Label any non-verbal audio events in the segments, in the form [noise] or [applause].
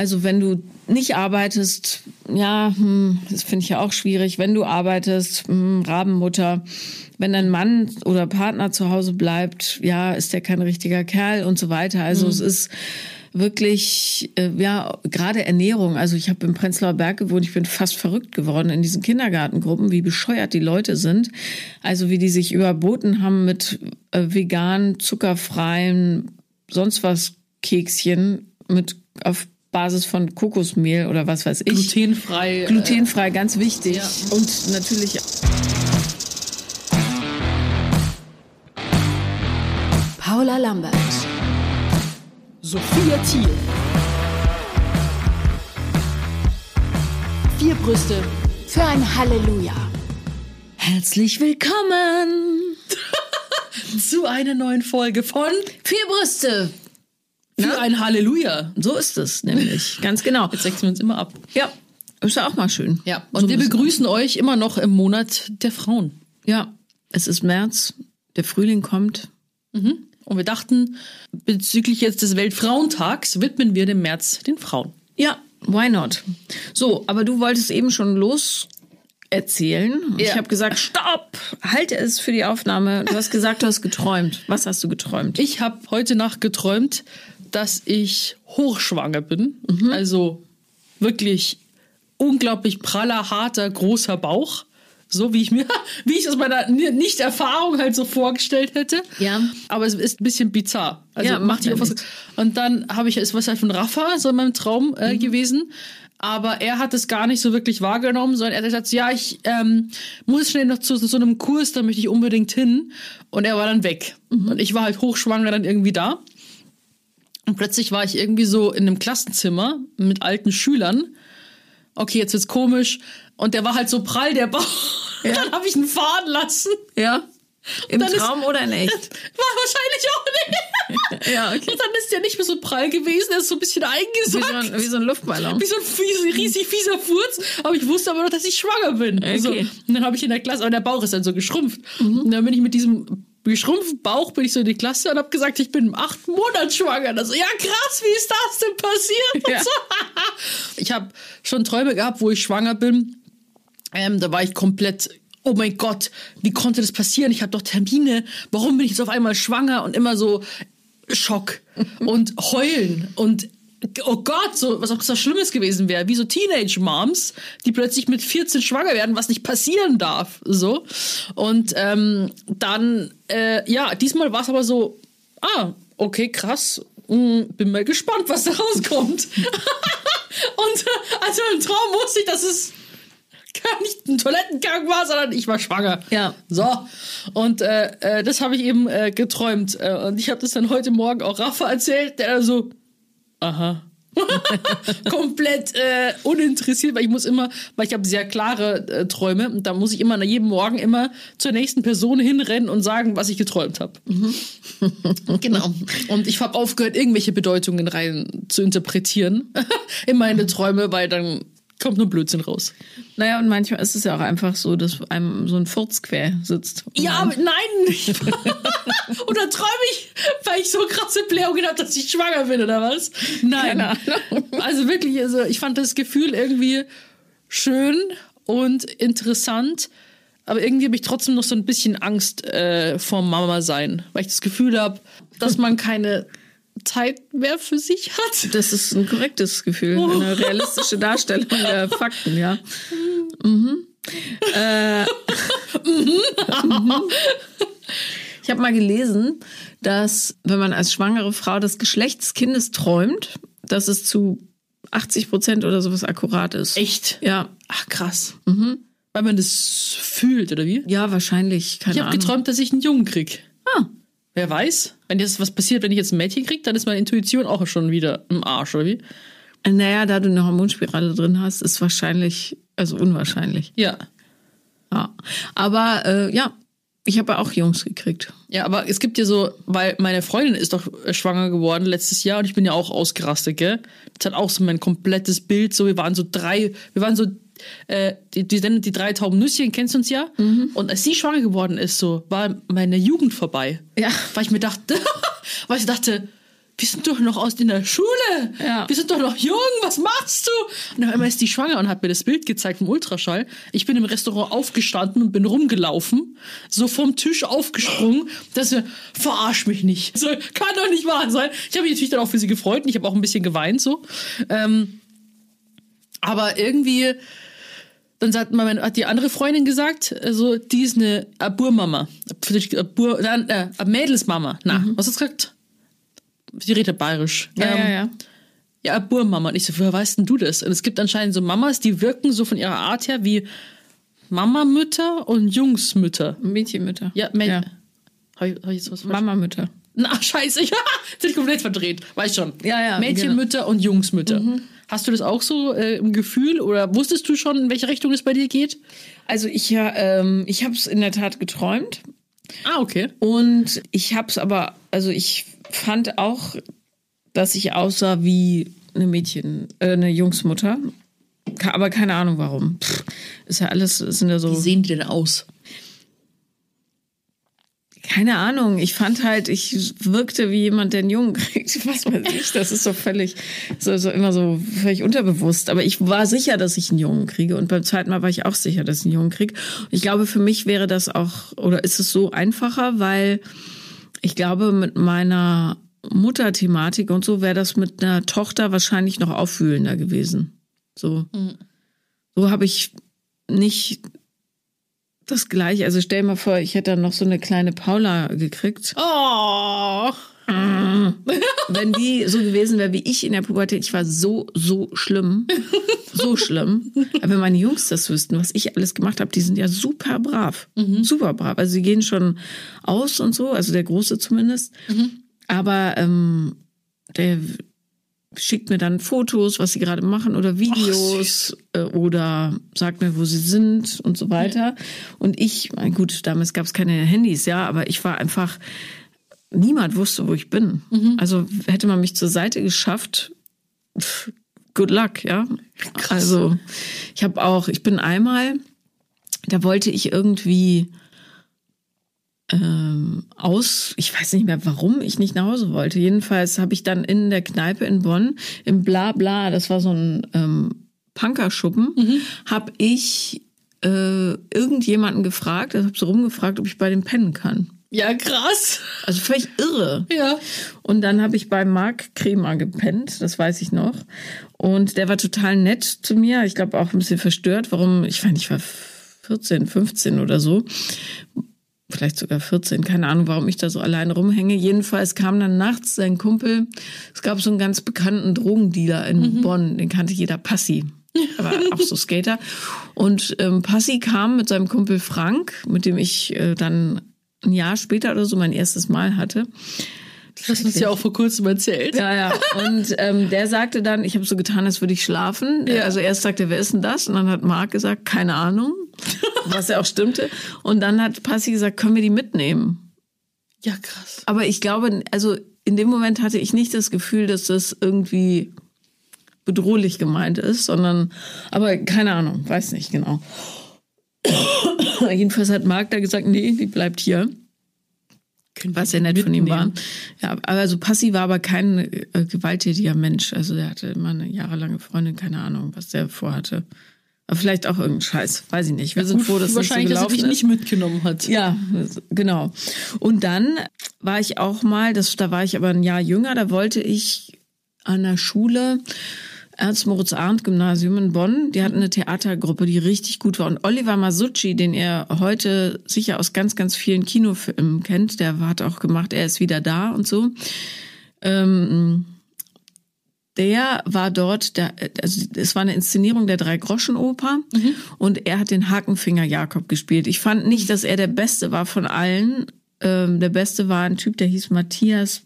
Also wenn du nicht arbeitest, ja, hm, das finde ich ja auch schwierig. Wenn du arbeitest, hm, Rabenmutter. Wenn dein Mann oder Partner zu Hause bleibt, ja, ist der kein richtiger Kerl und so weiter. Also mhm. es ist wirklich, äh, ja, gerade Ernährung. Also ich habe im Prenzlauer Berg gewohnt, ich bin fast verrückt geworden in diesen Kindergartengruppen, wie bescheuert die Leute sind. Also wie die sich überboten haben mit äh, vegan, zuckerfreien, sonst was Kekschen mit auf Basis von Kokosmehl oder was weiß ich. Glutenfrei. Äh, Glutenfrei, ganz wichtig. Ja. Und natürlich. Paula Lambert. Sophia Thiel. Vier Brüste für ein Halleluja. Herzlich willkommen [laughs] zu einer neuen Folge von Vier Brüste für Na? ein Halleluja. So ist es nämlich, [laughs] ganz genau. Jetzt wechseln wir uns immer ab. Ja, ist ja auch mal schön. Ja, und so wir begrüßen euch immer noch im Monat der Frauen. Ja, es ist März, der Frühling kommt. Mhm. Und wir dachten, bezüglich jetzt des Weltfrauentags widmen wir dem März den Frauen. Ja, why not? So, aber du wolltest eben schon los erzählen. Ja. Ich habe gesagt, stopp, halte es für die Aufnahme. Du hast gesagt, du hast geträumt. Was hast du geträumt? Ich habe heute Nacht geträumt, dass ich hochschwanger bin. Mhm. Also wirklich unglaublich praller, harter, großer Bauch so wie ich mir, [laughs] wie ich es aus meiner Nicht-Erfahrung halt so vorgestellt hätte. Ja. Aber es ist ein bisschen bizarr. Also ja, macht ja was. Und dann habe ich, es was halt von Rafa so in meinem Traum äh, mhm. gewesen. Aber er hat es gar nicht so wirklich wahrgenommen, sondern er hat gesagt, ja, ich ähm, muss schnell noch zu, zu so einem Kurs, da möchte ich unbedingt hin. Und er war dann weg. Mhm. Und ich war halt hochschwanger dann irgendwie da. Und plötzlich war ich irgendwie so in einem Klassenzimmer mit alten Schülern. Okay, jetzt wird's komisch. Und der war halt so prall, der Bauch. Ja. Dann habe ich ihn fahren lassen. Ja. Im Traum ist, oder in echt? [laughs] War wahrscheinlich auch nicht. [laughs] ja, okay. Und dann ist der nicht mehr so prall gewesen, er ist so ein bisschen eingesackt. Wie so ein, wie so ein Luftballon. Wie so ein fies, riesig fieser Furz. Aber ich wusste aber noch, dass ich schwanger bin. Okay. So. Und dann habe ich in der Klasse, aber der Bauch ist dann so geschrumpft. Mhm. Und dann bin ich mit diesem geschrumpften Bauch bin ich so in die Klasse und habe gesagt, ich bin acht Monate schwanger. Also, ja krass, wie ist das denn passiert? Ja. [laughs] So. ich habe schon Träume gehabt, wo ich schwanger bin ähm, da war ich komplett, oh mein Gott, wie konnte das passieren? Ich habe doch Termine. Warum bin ich jetzt auf einmal schwanger? Und immer so Schock und heulen und oh Gott, so was auch so Schlimmes gewesen wäre, wie so Teenage Moms, die plötzlich mit 14 schwanger werden, was nicht passieren darf, so. Und ähm, dann, äh, ja, diesmal war es aber so, ah, okay, krass, hm, bin mal gespannt, was da rauskommt. [laughs] und also im Traum wusste ich, dass es gar nicht ein Toilettengang war, sondern ich war schwanger. Ja. So. Und äh, äh, das habe ich eben äh, geträumt. Äh, und ich habe das dann heute Morgen auch Rafa erzählt, der so, aha. [laughs] komplett äh, uninteressiert, weil ich muss immer, weil ich habe sehr klare äh, Träume und da muss ich immer nach jedem Morgen immer zur nächsten Person hinrennen und sagen, was ich geträumt habe. Mhm. [laughs] genau. Und ich habe aufgehört, irgendwelche Bedeutungen rein zu interpretieren [laughs] in meine Träume, weil dann kommt nur Blödsinn raus. Naja, und manchmal ist es ja auch einfach so, dass einem so ein Furz quer sitzt. Ja, aber nein! [laughs] Nicht. oder träume ich, weil ich so krasse Blähungen habe, dass ich schwanger bin, oder was? Nein. Also wirklich, also ich fand das Gefühl irgendwie schön und interessant. Aber irgendwie habe ich trotzdem noch so ein bisschen Angst äh, vor Mama sein, weil ich das Gefühl habe, dass man keine Zeit mehr für sich hat. Das ist ein korrektes Gefühl, oh. eine realistische Darstellung der [laughs] Fakten, ja. Mhm. Äh, [laughs] mhm. Ich habe mal gelesen, dass wenn man als schwangere Frau das Geschlecht des Kindes träumt, dass es zu 80 Prozent oder sowas akkurat ist. Echt? Ja. Ach krass. Mhm. Weil man das fühlt, oder wie? Ja, wahrscheinlich. Keine ich habe geträumt, dass ich einen Jungen krieg. Ah. Wer weiß? Wenn jetzt was passiert, wenn ich jetzt ein Mädchen kriege, dann ist meine Intuition auch schon wieder im Arsch, oder wie? Naja, da du eine Hormonspirale drin hast, ist wahrscheinlich, also unwahrscheinlich. Ja. Ja. Aber äh, ja, ich habe auch Jungs gekriegt. Ja, aber es gibt ja so, weil meine Freundin ist doch schwanger geworden letztes Jahr und ich bin ja auch ausgerastet, gell? Das hat auch so mein komplettes Bild, so wir waren so drei, wir waren so äh, die, die, die drei tauben Nüsschen, kennst du uns ja? Mhm. Und als sie schwanger geworden ist, so, war meine Jugend vorbei. Ja. Weil ich mir dachte, [laughs] weil ich dachte, wir sind doch noch aus in der Schule. Ja. Wir sind doch noch jung. Was machst du? Und auf einmal ist die schwanger und hat mir das Bild gezeigt vom Ultraschall. Ich bin im Restaurant aufgestanden und bin rumgelaufen, so vom Tisch aufgesprungen, dass wir, verarsch mich nicht. So, kann doch nicht wahr sein. Ich habe mich natürlich dann auch für sie gefreut und ich habe auch ein bisschen geweint so. Ähm, aber irgendwie, dann sagt man, hat die andere Freundin gesagt, also die ist eine Aburmama. Abur, äh, Mädelsmama. Na, was hast du gesagt? Die redet bayerisch. Ja, Ähm, ja, ja. ja, Aburmama. Und ich so, woher weißt denn du das? Und es gibt anscheinend so Mamas, die wirken so von ihrer Art her wie Mamamütter und Jungsmütter. Mädchenmütter. Ja, Mä ja. Hab ich, hab ich jetzt was? Mamamütter. Na, [laughs] scheiße, [laughs] ich ich komplett verdreht. Weiß schon. Ja, ja, Mädchenmütter und Jungsmütter. Hast du das auch so äh, im Gefühl oder wusstest du schon, in welche Richtung es bei dir geht? Also ich ja, ähm, ich habe es in der Tat geträumt Ah, okay. und ich habe es aber, also ich fand auch, dass ich aussah wie eine Mädchen, äh, eine Jungsmutter. Aber keine Ahnung warum. Pff, ist ja alles, sind ja so. Wie sehen die denn aus? Keine Ahnung. Ich fand halt, ich wirkte wie jemand, der einen Jungen [laughs] kriegt. Was weiß ich. Das ist so völlig, so, so immer so völlig unterbewusst. Aber ich war sicher, dass ich einen Jungen kriege. Und beim zweiten Mal war ich auch sicher, dass ich einen Jungen kriege. Und ich glaube, für mich wäre das auch, oder ist es so einfacher, weil ich glaube, mit meiner Mutterthematik und so wäre das mit einer Tochter wahrscheinlich noch auffühlender gewesen. So. So habe ich nicht das gleiche. Also stell dir mal vor, ich hätte dann noch so eine kleine Paula gekriegt. Oh. [laughs] Wenn die so gewesen wäre wie ich in der Pubertät, ich war so, so schlimm. So [laughs] schlimm. Aber wenn meine Jungs das wüssten, was ich alles gemacht habe, die sind ja super brav. Super brav. Also sie gehen schon aus und so, also der Große zumindest. Aber ähm, der schickt mir dann Fotos, was sie gerade machen oder Videos äh, oder sagt mir, wo sie sind und so weiter. Und ich, gut, damals gab es keine Handys, ja, aber ich war einfach, niemand wusste, wo ich bin. Also hätte man mich zur Seite geschafft, pff, good luck, ja. Also ich habe auch, ich bin einmal, da wollte ich irgendwie ähm, aus, ich weiß nicht mehr, warum ich nicht nach Hause wollte. Jedenfalls habe ich dann in der Kneipe in Bonn, im Bla Bla, das war so ein ähm, Punkerschuppen, habe ich äh, irgendjemanden gefragt, also habe so rumgefragt, ob ich bei dem pennen kann. Ja, krass. Also völlig irre. Ja. Und dann habe ich bei Marc Kremer gepennt, das weiß ich noch. Und der war total nett zu mir. Ich glaube auch ein bisschen verstört, warum, ich fand, ich war 14, 15 oder so. Vielleicht sogar 14, keine Ahnung, warum ich da so allein rumhänge. Jedenfalls kam dann nachts sein Kumpel. Es gab so einen ganz bekannten Drogendealer in Bonn, den kannte jeder Passi. Aber auch so Skater. Und ähm, Passi kam mit seinem Kumpel Frank, mit dem ich äh, dann ein Jahr später oder so mein erstes Mal hatte. Das hast du uns ja auch vor kurzem erzählt. Ja, ja. Und ähm, der sagte dann, ich habe so getan, als würde ich schlafen. Ja. Also erst sagte er, wer ist denn das? Und dann hat Marc gesagt, keine Ahnung, [laughs] was ja auch stimmte. Und dann hat Passi gesagt, können wir die mitnehmen? Ja, krass. Aber ich glaube, also in dem Moment hatte ich nicht das Gefühl, dass das irgendwie bedrohlich gemeint ist, sondern, aber keine Ahnung, weiß nicht genau. [coughs] Jedenfalls hat Marc da gesagt, nee, die bleibt hier. Was sehr nett von ihm war. Ja, aber also Passi war aber kein äh, gewalttätiger Mensch. Also der hatte immer eine jahrelange Freundin, keine Ahnung, was der vorhatte. Aber vielleicht auch irgendein Scheiß, weiß ich nicht. Wir sind froh, dass Wahrscheinlich, das so dass er ist. nicht mitgenommen hat. Ja, genau. Und dann war ich auch mal, das, da war ich aber ein Jahr jünger, da wollte ich an der Schule Ernst-Moritz-Arndt-Gymnasium in Bonn. Die hatten eine Theatergruppe, die richtig gut war. Und Oliver Masucci, den ihr heute sicher aus ganz, ganz vielen Kinofilmen kennt, der hat auch gemacht, er ist wieder da und so. Ähm, der war dort, der, also es war eine Inszenierung der Drei-Groschen-Oper und er hat den Hakenfinger Jakob gespielt. Ich fand nicht, dass er der Beste war von allen. Ähm, der Beste war ein Typ, der hieß Matthias,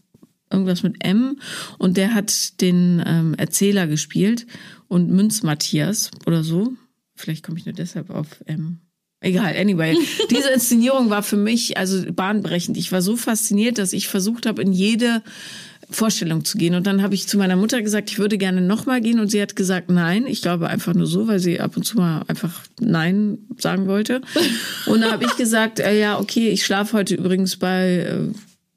irgendwas mit M und der hat den ähm, Erzähler gespielt und Münz Matthias oder so. Vielleicht komme ich nur deshalb auf M. Egal, anyway. [laughs] Diese Inszenierung war für mich also bahnbrechend. Ich war so fasziniert, dass ich versucht habe, in jede Vorstellung zu gehen. Und dann habe ich zu meiner Mutter gesagt, ich würde gerne nochmal gehen. Und sie hat gesagt, nein. Ich glaube einfach nur so, weil sie ab und zu mal einfach Nein sagen wollte. [laughs] Und da habe ich gesagt, äh, ja, okay, ich schlafe heute übrigens bei äh,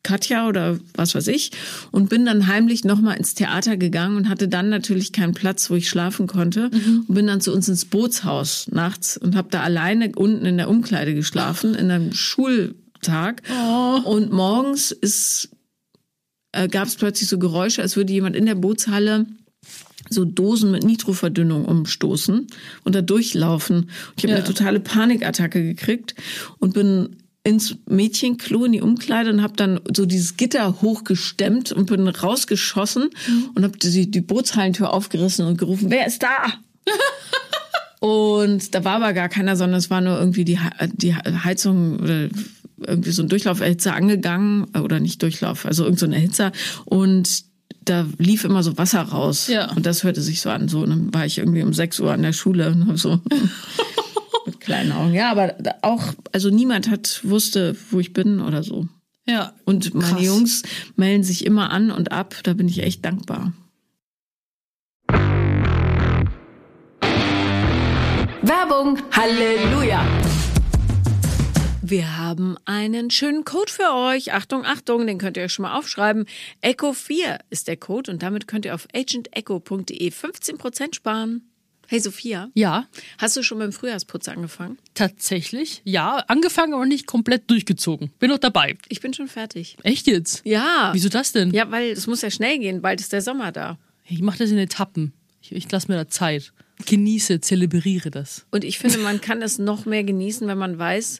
Katja oder was weiß ich und bin dann heimlich nochmal ins Theater gegangen und hatte dann natürlich keinen Platz, wo ich schlafen konnte und bin dann zu uns ins Bootshaus nachts und habe da alleine unten in der Umkleide geschlafen in einem Schultag und morgens ist äh, gab es plötzlich so Geräusche, als würde jemand in der Bootshalle so Dosen mit Nitroverdünnung umstoßen und da durchlaufen. Und ich habe Ja. eine totale Panikattacke gekriegt und bin ins Mädchenklo in die Umkleide und habe dann so dieses Gitter hochgestemmt und bin rausgeschossen und habe die, die Bootshallentür aufgerissen und gerufen, wer ist da? [laughs] und da war aber gar keiner, sondern es war nur irgendwie die, die Heizung oder irgendwie so ein Durchlauferhitzer angegangen oder nicht Durchlauf, also irgend so ein Erhitzer und da lief immer so Wasser raus. Ja. Und das hörte sich so an. So, und dann war ich irgendwie um 6 Uhr an der Schule und hab so [laughs] mit kleinen Augen. Ja, aber auch, also niemand hat wusste, wo ich bin oder so. Ja. Und meine Krass. Jungs melden sich immer an und ab. Da bin ich echt dankbar. Werbung. Halleluja. Wir haben einen schönen Code für euch. Achtung, Achtung, den könnt ihr euch schon mal aufschreiben. Echo 4 ist der Code und damit könnt ihr auf agentecho.de 15% sparen. Hey Sophia, Ja, hast du schon beim Frühjahrsputz angefangen? tatsächlich. Ja, angefangen, aber nicht komplett durchgezogen. Bin noch dabei. Ich bin schon fertig. Echt jetzt? Ja. Wieso das denn? Ja, weil es muss ja schnell gehen. Bald ist der Sommer da. Ich mache das in Etappen. Ich, ich lasse mir da Zeit. Genieße, zelebriere das. Und ich finde, man kann es noch mehr genießen, wenn man weiß,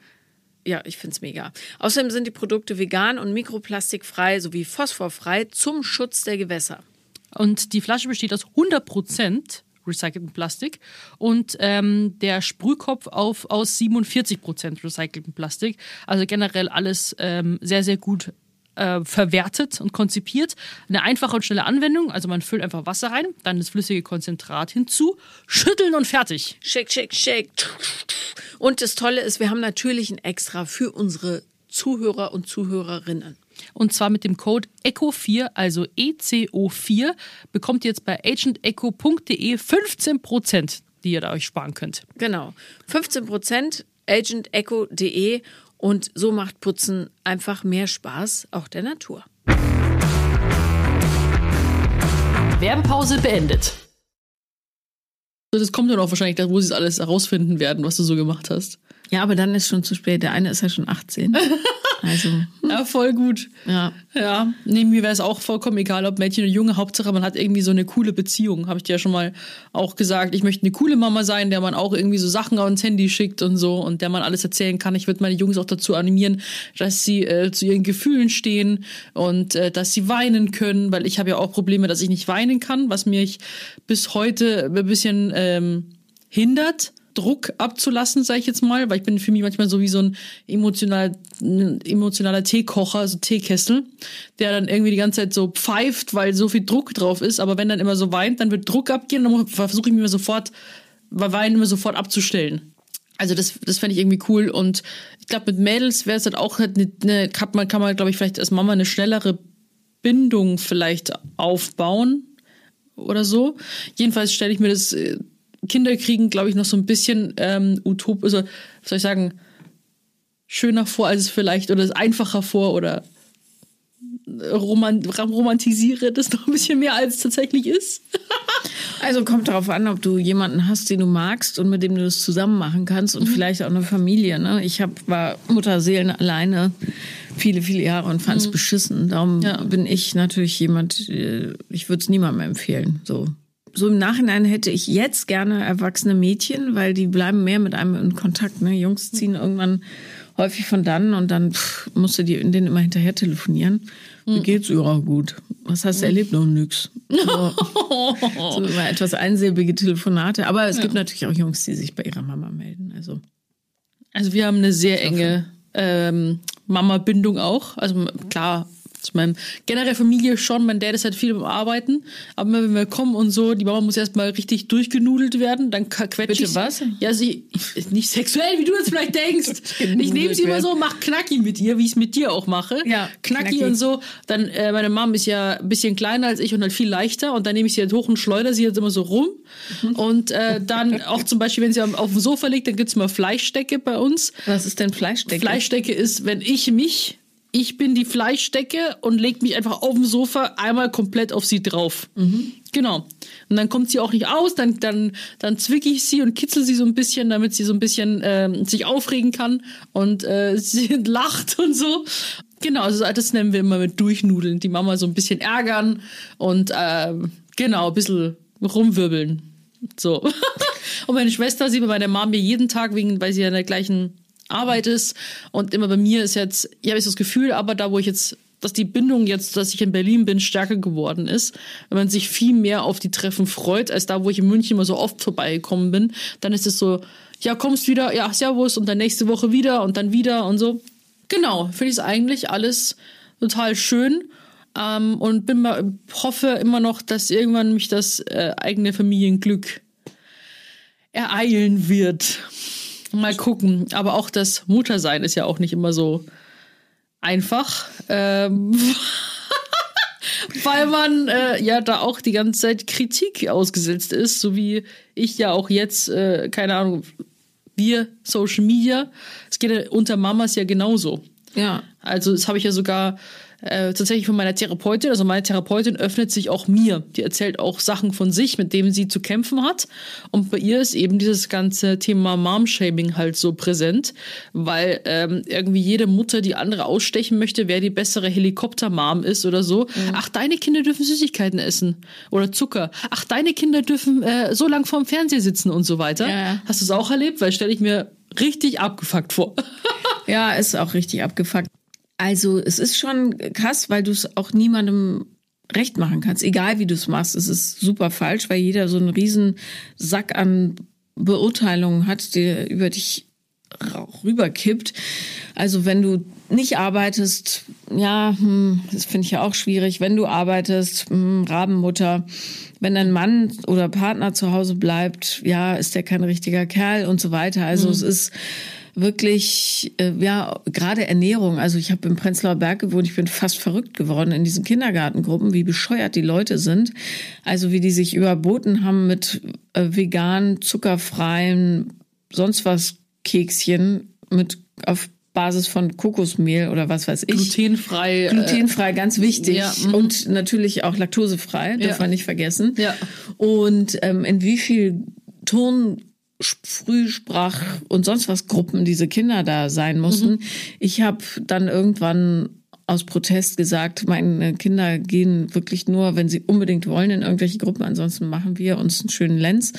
ja, ich find's mega. Außerdem sind die Produkte vegan und mikroplastikfrei sowie phosphorfrei zum Schutz der Gewässer. Und die Flasche besteht aus 100 Prozent recyceltem Plastik und ähm, der Sprühkopf auf, aus 47 Prozent recyceltem Plastik. Also generell alles ähm, sehr, sehr gut äh, verwertet und konzipiert. Eine einfache und schnelle Anwendung. Also man füllt einfach Wasser rein, dann das flüssige Konzentrat hinzu, schütteln und fertig. Shake, shake, shake. Und das Tolle ist, wir haben natürlich ein Extra für unsere Zuhörer und Zuhörerinnen. Und zwar mit dem Code ECHO4, also ECO4, bekommt ihr jetzt bei agentecho.de 15%, die ihr da euch sparen könnt. Genau. 15 Prozent agentecho.de und so macht Putzen einfach mehr Spaß, auch der Natur. Werbepause beendet. Das kommt dann auch wahrscheinlich, wo sie es alles herausfinden werden, was du so gemacht hast. Ja, aber dann ist schon zu spät. Der eine ist ja schon 18. [laughs] Also, Ja, voll gut. ja. Ja, nee, mir wäre es auch vollkommen egal, ob Mädchen oder Junge. Hauptsache, man hat irgendwie so eine coole Beziehung. Habe ich dir ja schon mal auch gesagt. Ich möchte eine coole Mama sein, der man auch irgendwie so Sachen ans Handy schickt und so und der man alles erzählen kann. Ich würde meine Jungs auch dazu animieren, dass sie äh, zu ihren Gefühlen stehen und äh, dass sie weinen können, weil ich habe ja auch Probleme, dass ich nicht weinen kann, was mich bis heute ein bisschen ähm, hindert. Druck abzulassen, sage ich jetzt mal, weil ich bin für mich manchmal so wie so ein emotional, ein emotionaler Teekocher, so Teekessel, der dann irgendwie die ganze Zeit so pfeift, weil so viel Druck drauf ist. Aber wenn dann immer so weint, dann wird Druck abgehen und dann versuche ich mir sofort, bei Weinen immer sofort abzustellen. Also das, das fände ich irgendwie cool. Und ich glaube, mit Mädels wäre es halt auch halt eine, eine, kann man, kann man, glaube ich, vielleicht als Mama eine schnellere Bindung vielleicht aufbauen oder so. Jedenfalls stelle ich mir das äh, Kinderkriegen, glaube ich, noch so ein bisschen ähm, utop, also, was soll ich sagen, schöner vor, als es vielleicht, oder es einfacher vor, oder roman romantisiere das noch ein bisschen mehr, als es tatsächlich ist. [laughs] Also kommt darauf an, ob du jemanden hast, den du magst und mit dem du das zusammen machen kannst und vielleicht auch eine Familie. Ne? Ich hab, war Mutterseelen alleine viele, viele Jahre und fand es beschissen. Darum Ja. bin ich natürlich jemand, äh, ich würde es niemandem empfehlen. So. So im Nachhinein hätte ich jetzt gerne erwachsene Mädchen, weil die bleiben mehr mit einem in Kontakt. Ne? Jungs ziehen irgendwann häufig von dann und dann pff, musst du die in denen immer hinterher telefonieren. Wie Hm. geht's? Ja, gut. Was hast du erlebt? Noch nix. So, [laughs] so immer etwas einsilbige Telefonate. Aber es gibt natürlich auch Jungs, die sich bei ihrer Mama melden. Also Also wir haben eine sehr enge ähm, Mama-Bindung auch. Also klar, zu meinem generell Familie schon. Mein Dad ist halt viel beim Arbeiten. Aber wenn wir kommen und so, die Mama muss erstmal richtig durchgenudelt werden. Dann quetsche Bitte ich. was? Ja, sie nicht sexuell, wie du jetzt vielleicht denkst. [laughs] Ich nehme sie immer so, mach Knacki mit ihr, wie ich es mit dir auch mache. Ja, Knacki, Knacki. und so. Dann, äh, meine Mom ist ja ein bisschen kleiner als ich und halt viel leichter. Und dann nehme ich sie halt hoch und schleudere sie jetzt immer so rum. Und äh, dann auch zum Beispiel, wenn sie am- auf dem Sofa liegt, dann gibt's mal Fleischstecke bei uns. was ist denn Fleischdecke? Fleischdecke ist, wenn ich mich, ich bin die Fleischdecke und leg mich einfach auf dem Sofa einmal komplett auf sie drauf. Genau. Und dann kommt sie auch nicht aus, dann, dann, dann zwicke ich sie und kitzel sie so ein bisschen, damit sie so ein bisschen ähm, sich aufregen kann und äh, [laughs] sie lacht und so. Genau, also das nennen wir immer mit Durchnudeln. Die Mama so ein bisschen ärgern und ähm, genau, ein bisschen rumwirbeln. So. [laughs] und meine Schwester sieht bei meiner mir jeden Tag, wegen, weil sie ja in der gleichen Arbeit ist. Und immer bei mir ist jetzt, ich habe jetzt das Gefühl, aber da, wo ich jetzt, dass die Bindung jetzt, dass ich in Berlin bin, stärker geworden ist, wenn man sich viel mehr auf die Treffen freut, als da, wo ich in München immer so oft vorbeigekommen bin, dann ist es so, ja, kommst wieder, ja, servus, und dann nächste Woche wieder und dann wieder und so. Genau, finde ich es eigentlich alles total schön. Ähm, und bin mal, hoffe immer noch, dass irgendwann mich das äh, eigene Familienglück ereilen wird. Mal gucken. Aber auch das Muttersein ist ja auch nicht immer so einfach. Ähm, [laughs] weil man äh, ja da auch die ganze Zeit Kritik ausgesetzt ist, so wie ich ja auch jetzt, äh, keine Ahnung, wir, Social Media, es geht ja unter Mamas ja genauso. Ja. Also das habe ich ja sogar äh, tatsächlich von meiner Therapeutin. Also meine Therapeutin öffnet sich auch mir. Die erzählt auch Sachen von sich, mit denen sie zu kämpfen hat. Und bei ihr ist eben dieses ganze Thema Mom-Shaming halt so präsent, weil ähm, irgendwie jede Mutter die andere ausstechen möchte, wer die bessere Helikopter-Mom ist oder so. Ach, deine Kinder dürfen Süßigkeiten essen oder Zucker. Ach, deine Kinder dürfen äh, so lang vorm Fernseher sitzen und so weiter. Ja. Hast du es auch erlebt? Weil stelle ich mir richtig abgefuckt vor. Ja, ist auch richtig abgefuckt. Also es ist schon krass, weil du es auch niemandem recht machen kannst. Egal wie du es machst, es ist super falsch, weil jeder so einen riesen Sack an Beurteilungen hat, der über dich rüberkippt. Also wenn du nicht arbeitest, ja, hm, das finde ich ja auch schwierig. Wenn du arbeitest, hm, Rabenmutter, wenn dein Mann oder Partner zu Hause bleibt, ja, ist der kein richtiger Kerl und so weiter. Also es ist wirklich, äh, ja, gerade Ernährung. Also ich habe im Prenzlauer Berg gewohnt, ich bin fast verrückt geworden in diesen Kindergartengruppen, wie bescheuert die Leute sind. Also wie die sich überboten haben mit äh, vegan, zuckerfreien, sonst was Kekschen mit auf Basis von Kokosmehl oder was weiß ich. Glutenfrei. äh, Glutenfrei, ganz wichtig. ja, mhm. und natürlich auch laktosefrei, darf Ja. man nicht vergessen. Ja. Und ähm, in wie viel Turn, Frühsprach und sonst was Gruppen diese Kinder da sein mussten. Ich habe dann irgendwann aus Protest gesagt, meine Kinder gehen wirklich nur, wenn sie unbedingt wollen, in irgendwelche Gruppen. Ansonsten machen wir uns einen schönen Lenz,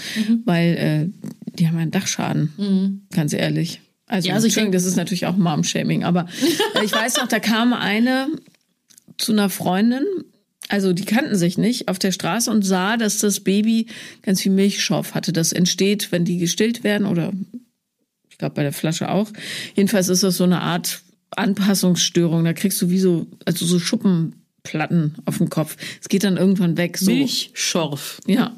weil äh, die haben einen Dachschaden, ganz ehrlich. Also, Ja, also ich Entschuldigung, das ist natürlich auch Mom-Shaming, aber äh, ich weiß noch, da kam eine zu einer Freundin, also die kannten sich nicht, auf der Straße und sah, dass das Baby ganz viel Milchschorf hatte. Das entsteht, wenn die gestillt werden oder ich glaube bei der Flasche auch. Jedenfalls ist das so eine Art Anpassungsstörung. Da kriegst du wie so, also so Schuppenplatten auf dem Kopf. Es geht dann irgendwann weg. So. Milchschorf. Ja.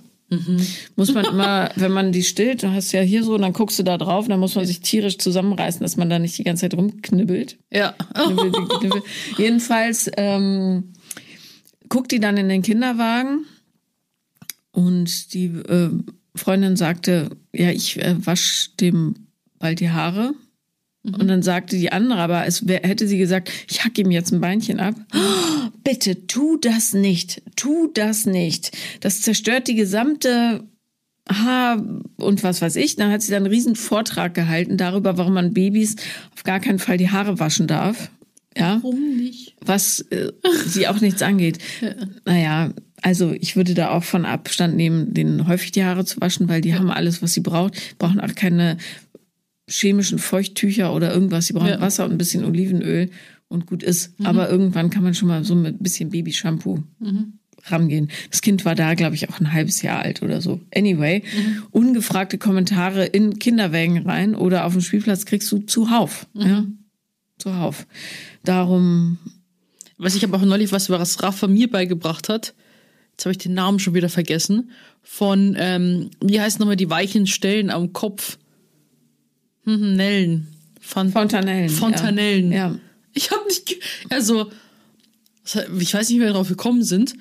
Muss man immer, [laughs] wenn man die stillt, du hast ja hier so, und dann guckst du da drauf, und dann muss man sich tierisch zusammenreißen, dass man da nicht die ganze Zeit rumknibbelt. Ja. Knibbel, knibbel. [laughs] Jedenfalls ähm, guckt die dann in den Kinderwagen und die äh, Freundin sagte, ja, ich äh, wasch dem bald die Haare. Und dann sagte die andere, aber es wär, hätte sie gesagt, ich hack ihm jetzt ein Beinchen ab. Oh, [gasps] bitte, tu das nicht, tu das nicht. Das zerstört die gesamte Haar und was weiß ich. Dann hat sie dann einen riesen Vortrag gehalten darüber, warum man Babys auf gar keinen Fall die Haare waschen darf. Ja Warum nicht? was äh, sie auch nichts angeht. [laughs] Naja, Also ich würde da auch von Abstand nehmen, denen häufig die Haare zu waschen, weil die haben alles, was sie braucht. Brauchen auch keine chemischen Feuchttücher oder irgendwas. Sie brauchen Ja. Wasser und ein bisschen Olivenöl und gut ist. Aber irgendwann kann man schon mal so mit ein bisschen Babyshampoo rangehen. Das Kind war da, glaube ich, auch ein halbes Jahr alt oder so. Anyway, ungefragte Kommentare in Kinderwägen rein oder auf dem Spielplatz kriegst du zuhauf. Ja, zuhauf. Darum, Was ich aber auch neulich was, was Rafa mir beigebracht hat. Jetzt habe ich den Namen schon wieder vergessen. Von, ähm, wie heißen nochmal die weichen Stellen am Kopf? Hm, Nellen. Fon Fontanellen. Fontanellen. Ja. ja. Ich habe nicht, also, ich weiß nicht, wie wir darauf gekommen sind.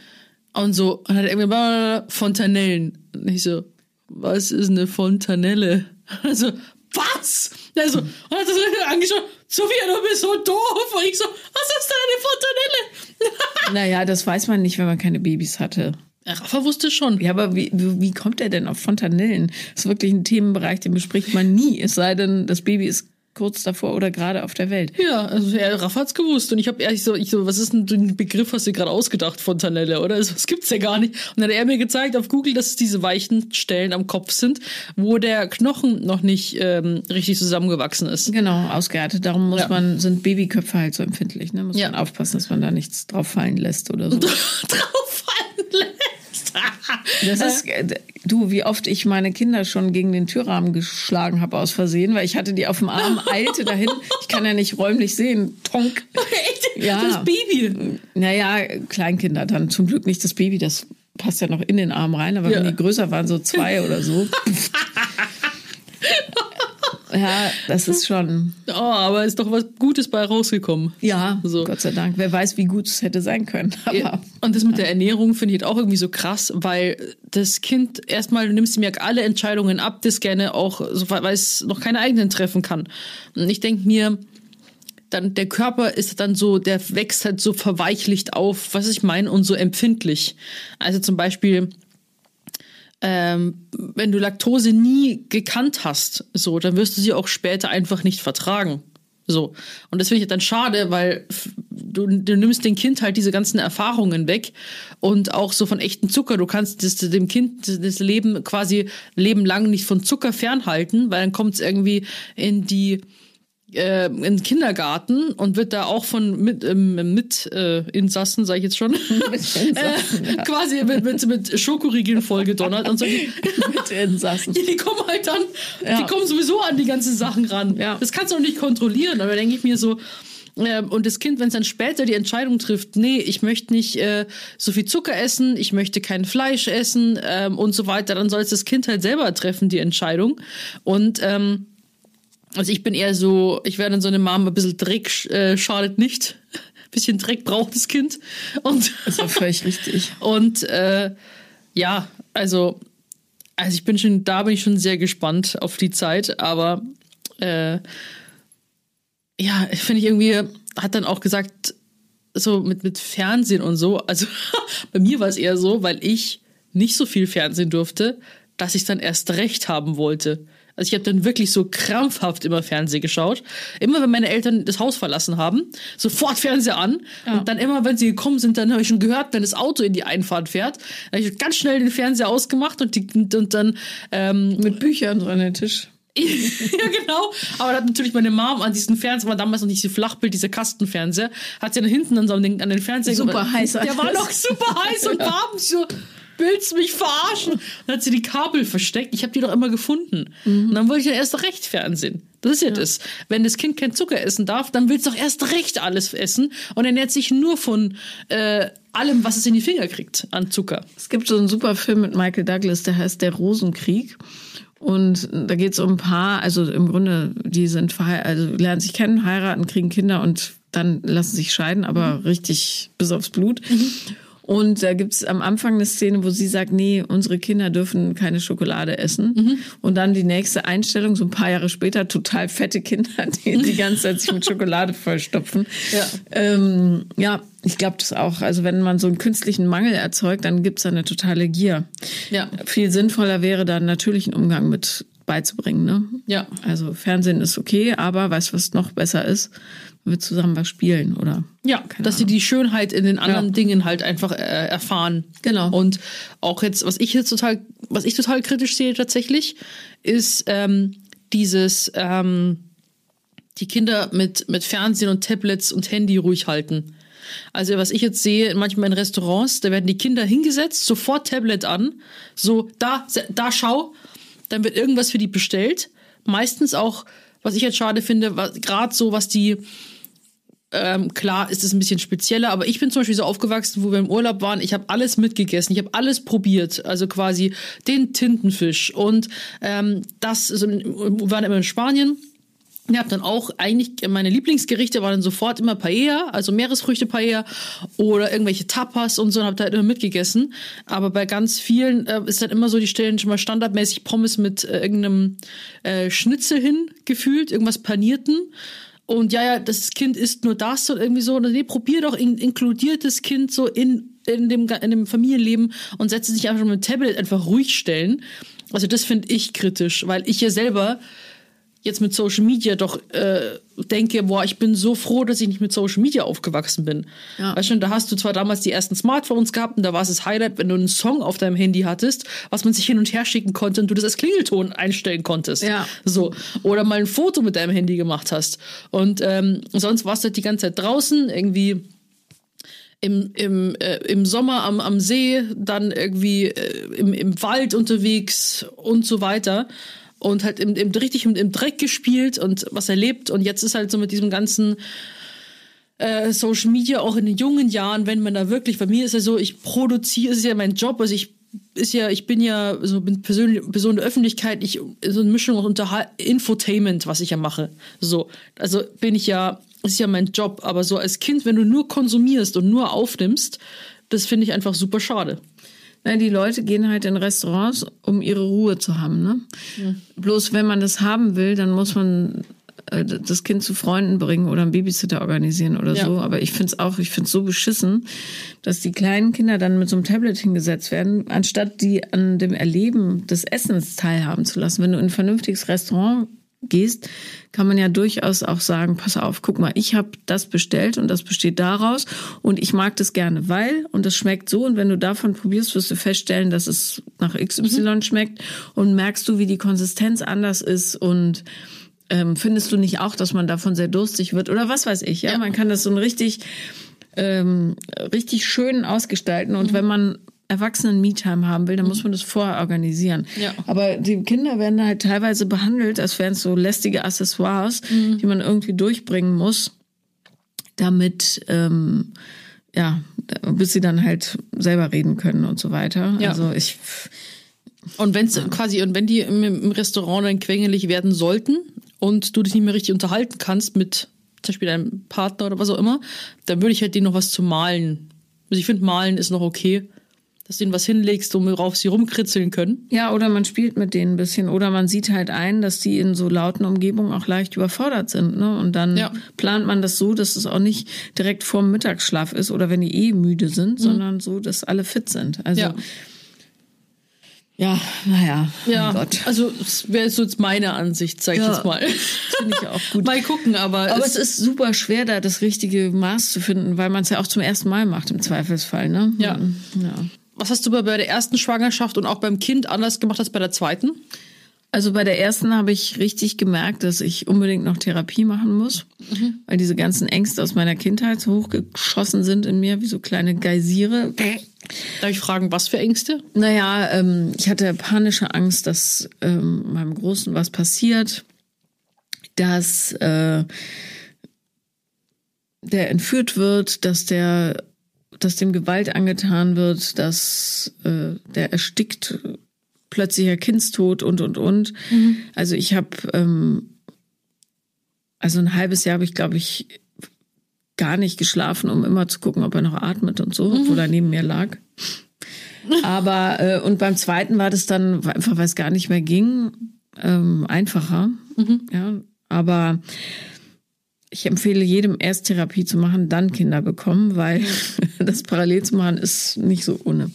Und so, und dann hat er irgendwie Fontanellen. Und ich so, was ist eine Fontanelle? [laughs] Also, was? Also, und hat so angeschaut, Sophia, du bist so doof. Und ich so, was ist denn eine Fontanelle? [laughs] Naja, das weiß man nicht, wenn man keine Babys hatte. Rafa wusste schon. Ja, aber wie, wie wie kommt er denn auf Fontanellen? Das ist wirklich ein Themenbereich, den bespricht man nie, es sei denn, das Baby ist kurz davor oder gerade auf der Welt. Ja, also ja, Rafa hat's gewusst. Und ich habe ehrlich so, ich so, was ist denn ein Begriff, hast du gerade ausgedacht, Fontanelle, oder? Also, das gibt's ja gar nicht. Und dann hat er mir gezeigt auf Google, dass es diese weichen Stellen am Kopf sind, wo der Knochen noch nicht ähm, richtig zusammengewachsen ist. Genau, ausgehärtet. Darum muss Ja. man, sind Babyköpfe halt so empfindlich, ne? Muss Ja. man aufpassen, dass man da nichts drauf fallen lässt oder so. [laughs] Drauf fallen lässt. Das ist, äh, du, wie oft ich meine Kinder schon gegen den Türrahmen geschlagen habe aus Versehen, weil ich hatte die auf dem Arm, [laughs] eilte dahin. Ich kann ja nicht räumlich sehen. Tonk. Echt? Ja. Das Baby. Naja, Kleinkinder dann. Zum Glück nicht das Baby, das passt ja noch in den Arm rein, aber Ja. wenn die größer waren, so zwei oder so. [laughs] ja, das ist schon. Oh, aber ist doch was Gutes bei rausgekommen. Ja, So. Gott sei Dank. Wer weiß, wie gut es hätte sein können. Aber Ja. Und das mit der Ernährung finde ich halt auch irgendwie so krass, weil das Kind erstmal, du nimmst ihm ja alle Entscheidungen ab, das gerne auch, weil es noch keine eigenen treffen kann. Und ich denke mir, dann der Körper ist dann so, der wächst halt so verweichlicht auf, was ich meine, und so empfindlich. Also zum Beispiel, ähm, wenn du Laktose nie gekannt hast, so, dann wirst du sie auch später einfach nicht vertragen. So. Und das finde ich dann schade, weil du, du nimmst dem Kind halt diese ganzen Erfahrungen weg und auch so von echten Zucker. Du kannst das, dem Kind das Leben quasi Leben lang nicht von Zucker fernhalten, weil dann kommt es irgendwie in die äh, in den Kindergarten und wird da auch von mit, ähm, mit äh, Insassen, sage ich jetzt schon, [laughs] äh, [laughs] quasi mit, mit, mit Schokoriegeln vollgedonnert und so. [laughs] Mit Insassen. die kommen halt dann, Ja. die kommen sowieso an die ganzen Sachen ran. Ja. Das kannst du auch nicht kontrollieren. Aber da denke ich mir so, äh, und das Kind, wenn es dann später die Entscheidung trifft, nee, ich möchte nicht äh, so viel Zucker essen, ich möchte kein Fleisch essen ähm, und so weiter, dann soll es das Kind halt selber treffen, die Entscheidung. Und ähm, also ich bin eher so, ich werde dann so eine Mama, ein bisschen Dreck äh, schadet nicht. Ein [laughs] bisschen Dreck braucht das Kind. Und Das ja völlig richtig. [laughs] und äh, ja, also, also ich bin schon, da bin ich schon sehr gespannt auf die Zeit, aber äh, ja, finde ich irgendwie, hat dann auch gesagt, so mit, mit Fernsehen und so, also [laughs] bei mir war es eher so, weil ich nicht so viel Fernsehen durfte, dass ich dann erst recht haben wollte. Also ich habe dann wirklich so krampfhaft immer Fernsehen geschaut. Immer wenn meine Eltern das Haus verlassen haben, sofort Fernseher an. Und dann immer, wenn sie gekommen sind, dann habe ich schon gehört, wenn das Auto in die Einfahrt fährt. Dann habe ich ganz schnell den Fernseher ausgemacht und, die, und dann ähm, Mit Büchern an den Tisch. [laughs] ja, genau. Aber da hat natürlich meine Mom an diesen Fernseher, war damals noch nicht so Flachbild, dieser Kastenfernseher, hat sie dann hinten an, so an, den, an den Fernseher Super gemacht. heiß Der war noch super heiß und [laughs] warm. So, willst du mich verarschen? Dann hat sie die Kabel versteckt. Ich habe die doch immer gefunden. Mhm. Und dann wollte ich ja erst recht Fernsehen. Das ist ja, das. Wenn das Kind kein Zucker essen darf, dann will es doch erst recht alles essen und ernährt sich nur von äh, allem, was es in die Finger kriegt an Zucker. Es gibt so einen super Film mit Michael Douglas, der heißt Der Rosenkrieg. Und da geht es um ein Paar, also im Grunde, die sind also lernen sich kennen, heiraten, kriegen Kinder und dann lassen sich scheiden, aber richtig bis aufs Blut. Und da gibt's am Anfang eine Szene, wo sie sagt, nee, unsere Kinder dürfen keine Schokolade essen. Und dann die nächste Einstellung, so ein paar Jahre später, total fette Kinder, [laughs] die die ganze Zeit sich mit Schokolade vollstopfen. Ja. Ähm, ja, ich glaube das auch. Also wenn man so einen künstlichen Mangel erzeugt, dann gibt's da eine totale Gier. Ja. Viel sinnvoller wäre dann natürlich ein Umgang mit beizubringen. Ne? Ja. Also Fernsehen ist okay, aber weißt du, was noch besser ist? Wir zusammen was spielen oder Ja, Keine dass sie die Schönheit in den anderen Ja. Dingen halt einfach äh, erfahren. Genau. Und auch jetzt, was ich jetzt total, was ich total kritisch sehe tatsächlich, ist ähm, dieses ähm, die Kinder mit mit Fernsehen und Tablets und Handy ruhig halten. Also was ich jetzt sehe, manchmal in Restaurants, da werden die Kinder hingesetzt, sofort Tablet an, so da da schau, dann wird irgendwas für die bestellt. Meistens auch, was ich jetzt schade finde, gerade so was die ähm, klar ist es ein bisschen spezieller, aber ich bin zum Beispiel so aufgewachsen, wo wir im Urlaub waren. Ich habe alles mitgegessen, ich habe alles probiert, also quasi den Tintenfisch und ähm, das. Also, wir waren immer in Spanien. Ich habe dann auch eigentlich meine Lieblingsgerichte waren dann sofort immer Paella, also Meeresfrüchte Paella oder irgendwelche Tapas und so und habe da halt immer mitgegessen. Aber bei ganz vielen äh, ist dann immer so, die stellen schon mal standardmäßig Pommes mit äh, irgendeinem äh, Schnitzel hin gefühlt, irgendwas panierten. Und ja, ja, das Kind isst nur das und irgendwie so. Nee, probier doch, in, inkludiert Kind so in, in, dem, in dem Familienleben und setze sich einfach mit dem Tablet einfach ruhig stellen. Also das finde ich kritisch, weil ich ja selber jetzt mit Social Media doch äh, denke, boah, ich bin so froh, dass ich nicht mit Social Media aufgewachsen bin. Ja. Weißt du, da hast du zwar damals die ersten Smartphones gehabt und da war es das Highlight, wenn du einen Song auf deinem Handy hattest, was man sich hin und her schicken konnte und du das als Klingelton einstellen konntest. Ja. So. Oder mal ein Foto mit deinem Handy gemacht hast. Und ähm, sonst warst du halt die ganze Zeit draußen, irgendwie im, im, äh, im Sommer am, am See, dann irgendwie äh, im, im Wald unterwegs und so weiter. Und halt im, im, richtig im, im Dreck gespielt und was erlebt. Und jetzt ist halt so mit diesem ganzen äh, Social Media auch in den jungen Jahren, wenn man da wirklich, bei mir ist ja so, ich produziere, es ist ja mein Job, also ich ist ja, ich bin ja so bin Person, Person der Öffentlichkeit, ich so eine Mischung aus Infotainment, was ich ja mache. So, also bin ich ja, ist ja mein Job, aber so als Kind, wenn du nur konsumierst und nur aufnimmst, das finde ich einfach super schade. Nein, die Leute gehen halt in Restaurants, um ihre Ruhe zu haben. Ne? Bloß wenn man das haben will, dann muss man äh, das Kind zu Freunden bringen oder einen Babysitter organisieren oder Ja. so. Aber ich find's auch, ich find's so beschissen, dass die kleinen Kinder dann mit so einem Tablet hingesetzt werden, anstatt die an dem Erleben des Essens teilhaben zu lassen. Wenn du in ein vernünftiges Restaurant gehst, kann man ja durchaus auch sagen, pass auf, guck mal, ich habe das bestellt und das besteht daraus und ich mag das gerne, weil und das schmeckt so und wenn du davon probierst, wirst du feststellen, dass es nach XY schmeckt und merkst du, wie die Konsistenz anders ist und ähm, findest du nicht auch, dass man davon sehr durstig wird oder was weiß ich, ja, Ja. man kann das so ein richtig ähm, richtig schön ausgestalten und wenn man Erwachsenen Me-Time haben will, dann muss man das vorher organisieren. Ja. Aber die Kinder werden halt teilweise behandelt, als wären es so lästige Accessoires, die man irgendwie durchbringen muss, damit ähm, ja, bis sie dann halt selber reden können und so weiter. Ja. Also ich Und wenn's quasi, und wenn die im, im Restaurant dann quengelig werden sollten und du dich nicht mehr richtig unterhalten kannst mit zum Beispiel deinem Partner oder was auch immer, dann würde ich halt denen noch was zu malen. Also ich finde, malen ist noch okay. Dass du denen was hinlegst, worauf sie rumkritzeln können. Ja, oder man spielt mit denen ein bisschen. Oder man sieht halt ein, dass die in so lauten Umgebungen auch leicht überfordert sind. Ne? Und dann Ja. plant man das so, dass es auch nicht direkt vorm Mittagsschlaf ist oder wenn die eh müde sind, sondern so, dass alle fit sind. Also Ja. ja, naja, Ja, Gott. also das wäre so jetzt meine Ansicht, sag ich Ja. jetzt mal. Das finde ich auch gut. mal gucken, aber, Aber es ist super schwer, da das richtige Maß zu finden, weil man es ja auch zum ersten Mal macht im Zweifelsfall. Ne? Ja. ja. Was hast du bei der ersten Schwangerschaft und auch beim Kind anders gemacht als bei der zweiten? Also bei der ersten habe ich richtig gemerkt, dass ich unbedingt noch Therapie machen muss, weil diese ganzen Ängste aus meiner Kindheit so hochgeschossen sind in mir, wie so kleine Geysire. Darf ich fragen, was für Ängste? Naja, ähm, ich hatte panische Angst, dass ähm, meinem Großen was passiert, dass äh, der entführt wird, dass der, dass dem Gewalt angetan wird, dass äh, der erstickt, plötzlicher Kindstod und und und. Also ich habe ähm, also ein halbes Jahr habe ich glaube ich gar nicht geschlafen, um immer zu gucken, ob er noch atmet und so, obwohl er neben mir lag. Aber äh, und beim zweiten war das dann einfach, weil es gar nicht mehr ging, ähm, einfacher. Ja, aber ich empfehle jedem erst Therapie zu machen, dann Kinder bekommen, weil [laughs] das parallel zu machen ist nicht so ohne.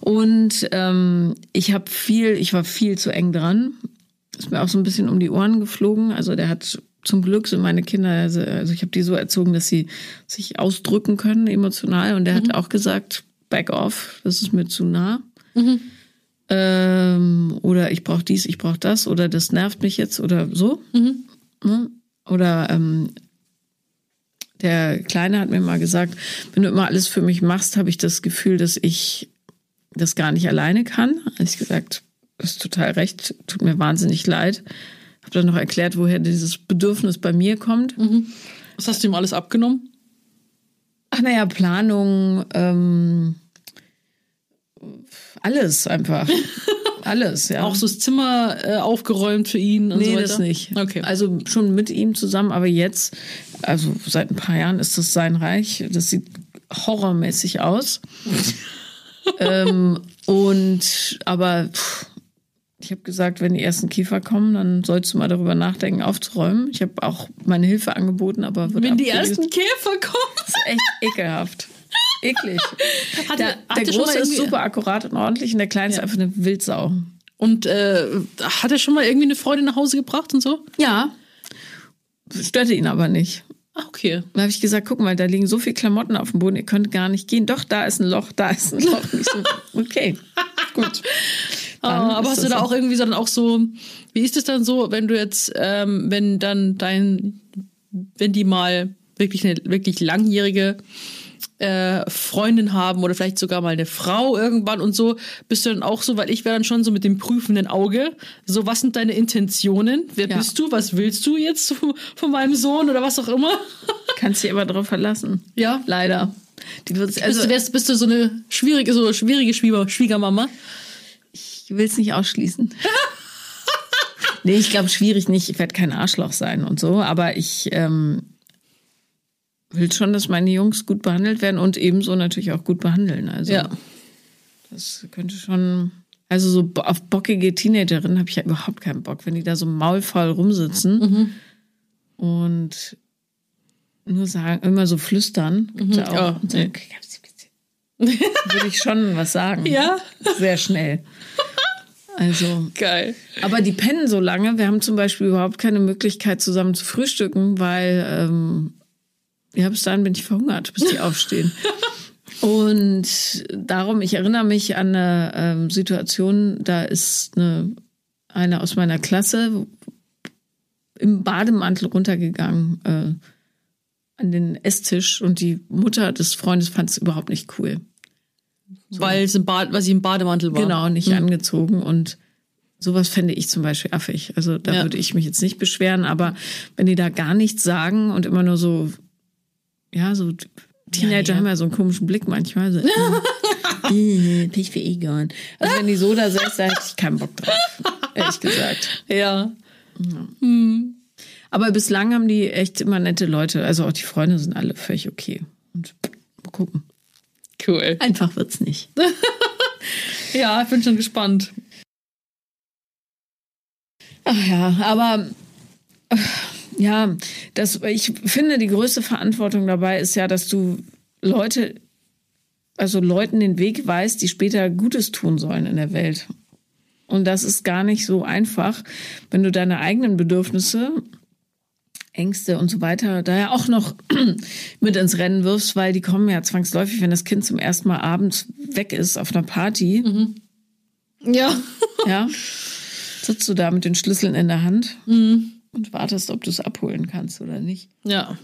Und ähm, ich habe viel, ich war viel zu eng dran. ist mir auch so ein bisschen um die Ohren geflogen. Also der hat zum Glück sind meine Kinder, also, also ich habe die so erzogen, dass sie sich ausdrücken können emotional. Und der hat auch gesagt, back off, das ist mir zu nah. Ähm, oder ich brauche dies, ich brauche das, oder das nervt mich jetzt oder so. Ne? Oder ähm, der Kleine hat mir mal gesagt, wenn du immer alles für mich machst, habe ich das Gefühl, dass ich das gar nicht alleine kann. Habe ich gesagt, du hast total recht, tut mir wahnsinnig leid. Habe dann noch erklärt, woher dieses Bedürfnis bei mir kommt. Was hast du ihm alles abgenommen? Ach naja, Planung, ähm, alles einfach. [laughs] alles, ja. Auch so das Zimmer äh, aufgeräumt für ihn und Nee, so weiter? das nicht. Okay. Also schon mit ihm zusammen, aber jetzt, also seit ein paar Jahren ist das sein Reich. Das sieht horrormäßig aus. [laughs] ähm, und aber pff, ich habe gesagt, wenn die ersten Kiefer kommen, dann sollst du mal darüber nachdenken, aufzuräumen. Ich habe auch meine Hilfe angeboten, aber wird Wenn die abgewiesen. ersten Käfer kommen. Das ist echt ekelhaft. Eklig. [laughs] Hatte, Der, hatte der Große ist super akkurat und ordentlich und der Kleine ist Ja. einfach eine Wildsau. Und äh, hat er schon mal irgendwie eine Freude nach Hause gebracht und so? Ja. Störte ihn aber nicht. Ah, okay. Dann habe ich gesagt, guck mal, da liegen so viele Klamotten auf dem Boden, ihr könnt gar nicht gehen. Doch, da ist ein Loch, da ist ein Loch. So, [laughs] okay, gut. Dann Ah, aber ist hast du da so. auch irgendwie so dann auch so, wie ist es dann so, wenn du jetzt, ähm, wenn dann dein, wenn die mal wirklich eine wirklich langjährige äh, Freundin haben oder vielleicht sogar mal eine Frau irgendwann und so, bist du dann auch so, weil ich wäre dann schon so mit dem prüfenden Auge, so was sind deine Intentionen? Wer Ja. bist du? Was willst du jetzt von, meinem Sohn oder was auch immer? [laughs] Kannst dich aber drauf verlassen. Ja. Leider. Die Also, also, bist, du, wärst, bist du so eine schwierige, so schwierige Schwieger, Schwiegermama? ich will es nicht ausschließen. [laughs] nee, ich glaube, schwierig nicht. Ich werde kein Arschloch sein und so, aber ich ähm, will schon, dass meine Jungs gut behandelt werden und ebenso natürlich auch gut behandeln. Also Ja. Das könnte schon. Also so auf bockige Teenagerinnen habe ich ja überhaupt keinen Bock, wenn die da so maulfaul rumsitzen und nur sagen, immer so flüstern. Gibt's ja auch. Und so, Würde ich schon was sagen. Ja. Sehr schnell. Also, Geil. aber die pennen so lange. Wir haben zum Beispiel überhaupt keine Möglichkeit, zusammen zu frühstücken, weil ähm, ja, bis dahin bin ich verhungert, bis die aufstehen. [laughs] Und darum, ich erinnere mich an eine ähm, Situation, da ist eine, eine aus meiner Klasse im Bademantel runtergegangen äh, an den Esstisch und die Mutter des Freundes fand es überhaupt nicht cool. Bad, weil sie im Bademantel war. Genau, nicht angezogen und sowas fände ich zum Beispiel affig. Also da Ja. würde ich mich jetzt nicht beschweren, aber wenn die da gar nichts sagen und immer nur so, ja, so Teenager ja. haben ja so einen komischen Blick manchmal. So, äh, [laughs] Pech für Egon. Also wenn die so da säß, da hätte ich keinen Bock drauf, ehrlich gesagt. Ja. Aber bislang haben die echt immer nette Leute. Also auch die Freunde sind alle völlig okay. Und mal gucken. Cool. Einfach wird's nicht. [laughs] Ja, ich bin schon gespannt. Ach ja, aber äh, ja, das, ich finde, die größte Verantwortung dabei ist ja, dass du Leute, also Leuten den Weg weist, die später Gutes tun sollen in der Welt. Und das ist gar nicht so einfach, wenn du deine eigenen Bedürfnisse, Ängste und so weiter da ja auch noch [clears throat] mit ins Rennen wirfst, weil die kommen ja zwangsläufig, wenn das Kind zum ersten Mal abends weg ist auf einer Party. Ja. Ja. [laughs] Sitzt du da mit den Schlüsseln in der Hand und wartest, ob du es abholen kannst oder nicht. Ja.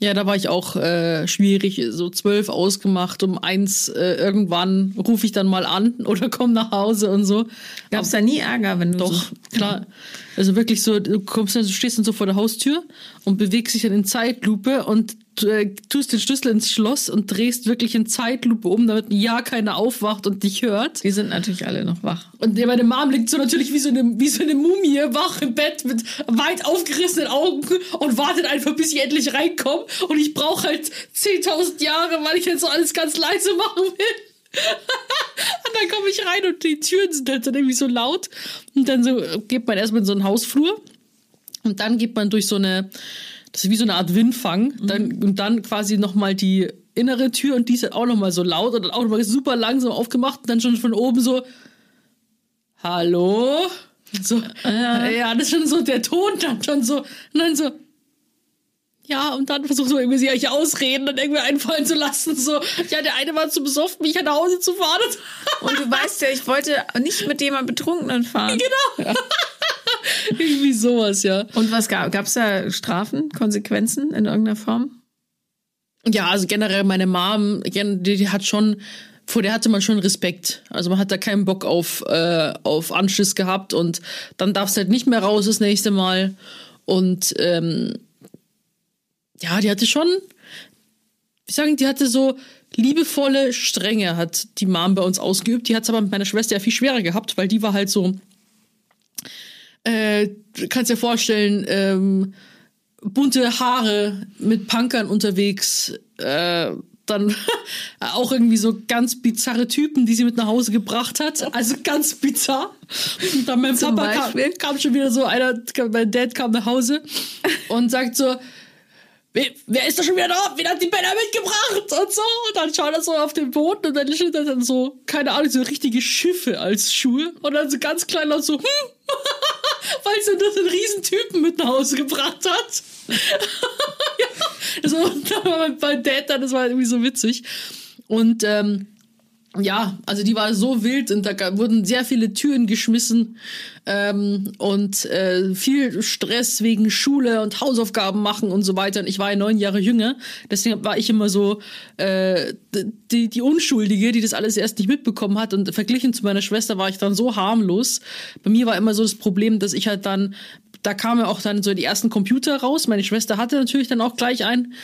Ja, da war ich auch äh, schwierig, so zwölf ausgemacht. Um eins äh, irgendwann rufe ich dann mal an [laughs] oder komm nach Hause und so. Gab es da nie Ärger, wenn du Doch, so, klar. Also wirklich so, du kommst dann, du stehst dann so vor der Haustür und bewegst dich dann in Zeitlupe und äh, tust den Schlüssel ins Schloss und drehst wirklich in Zeitlupe um, damit ja keiner aufwacht und dich hört. Die sind natürlich alle noch wach. Und meine Mom liegt so natürlich wie so eine, wie so eine Mumie wach im Bett mit weit aufgerissenen Augen und wartet einfach, bis ich endlich reinkomme. Und ich brauche halt 10.000 Jahre, weil ich jetzt so alles ganz leise machen will. [laughs] und dann komme ich rein und die Türen sind halt dann irgendwie so laut. Und dann so geht man erstmal in so einen Hausflur. Und dann geht man durch so eine, das ist wie so eine Art Windfang. Dann, und dann quasi nochmal die innere Tür und die ist halt auch nochmal so laut und dann auch nochmal super langsam aufgemacht und dann schon von oben so, hallo? So, [laughs] ja, das ist schon so der Ton dann schon so. Und dann so, ja, und dann versucht so irgendwie sie euch ausreden und irgendwie einfallen zu lassen. So, ja, der eine war zu besoffen, mich nach Hause zu fahren. Und du weißt ja, ich wollte nicht mit jemandem Betrunkenen fahren. [laughs] Genau. [laughs] irgendwie sowas, ja. Und was gab gab's da Strafen, Konsequenzen in irgendeiner Form? Ja, also generell meine Mom, die, die hat schon, vor der hatte man schon Respekt. Also man hat da keinen Bock auf, äh, auf Anschiss gehabt und dann darfst halt nicht mehr raus das nächste Mal. Und ähm, ja, die hatte schon, wie sagen, die hatte so liebevolle Strenge, hat die Mom bei uns ausgeübt. Die hat es aber mit meiner Schwester ja viel schwerer gehabt, weil die war halt so, äh, du kannst dir vorstellen, ähm, bunte Haare mit Punkern unterwegs, äh, dann [laughs] auch irgendwie so ganz bizarre Typen, die sie mit nach Hause gebracht hat. Also ganz bizarr. Und dann mein Zum Papa kam, Beispiel? kam schon wieder so einer, mein Dad kam nach Hause und sagt so, Wer, wer ist da schon wieder da? Wen hat die Männer mitgebracht? Und so. Und dann schaut er so auf den Boden und dann steht da dann so, keine Ahnung, so richtige Schiffe als Schuhe. Und dann so ganz klein laut so, hm, weil sie das einen riesen Typen mit nach Hause gebracht hat. [laughs] ja, dann war mein Dad dann, das war irgendwie so witzig. Und ähm, ja, also die war so wild und da wurden sehr viele Türen geschmissen ähm, und äh, viel Stress wegen Schule und Hausaufgaben machen und so weiter. Und ich war ja neun Jahre jünger, deswegen war ich immer so äh, die, die Unschuldige, die das alles erst nicht mitbekommen hat. Und verglichen zu meiner Schwester war ich dann so harmlos. Bei mir war immer so das Problem, dass ich halt dann da kamen ja auch dann so die ersten Computer raus. Meine Schwester hatte natürlich dann auch gleich einen.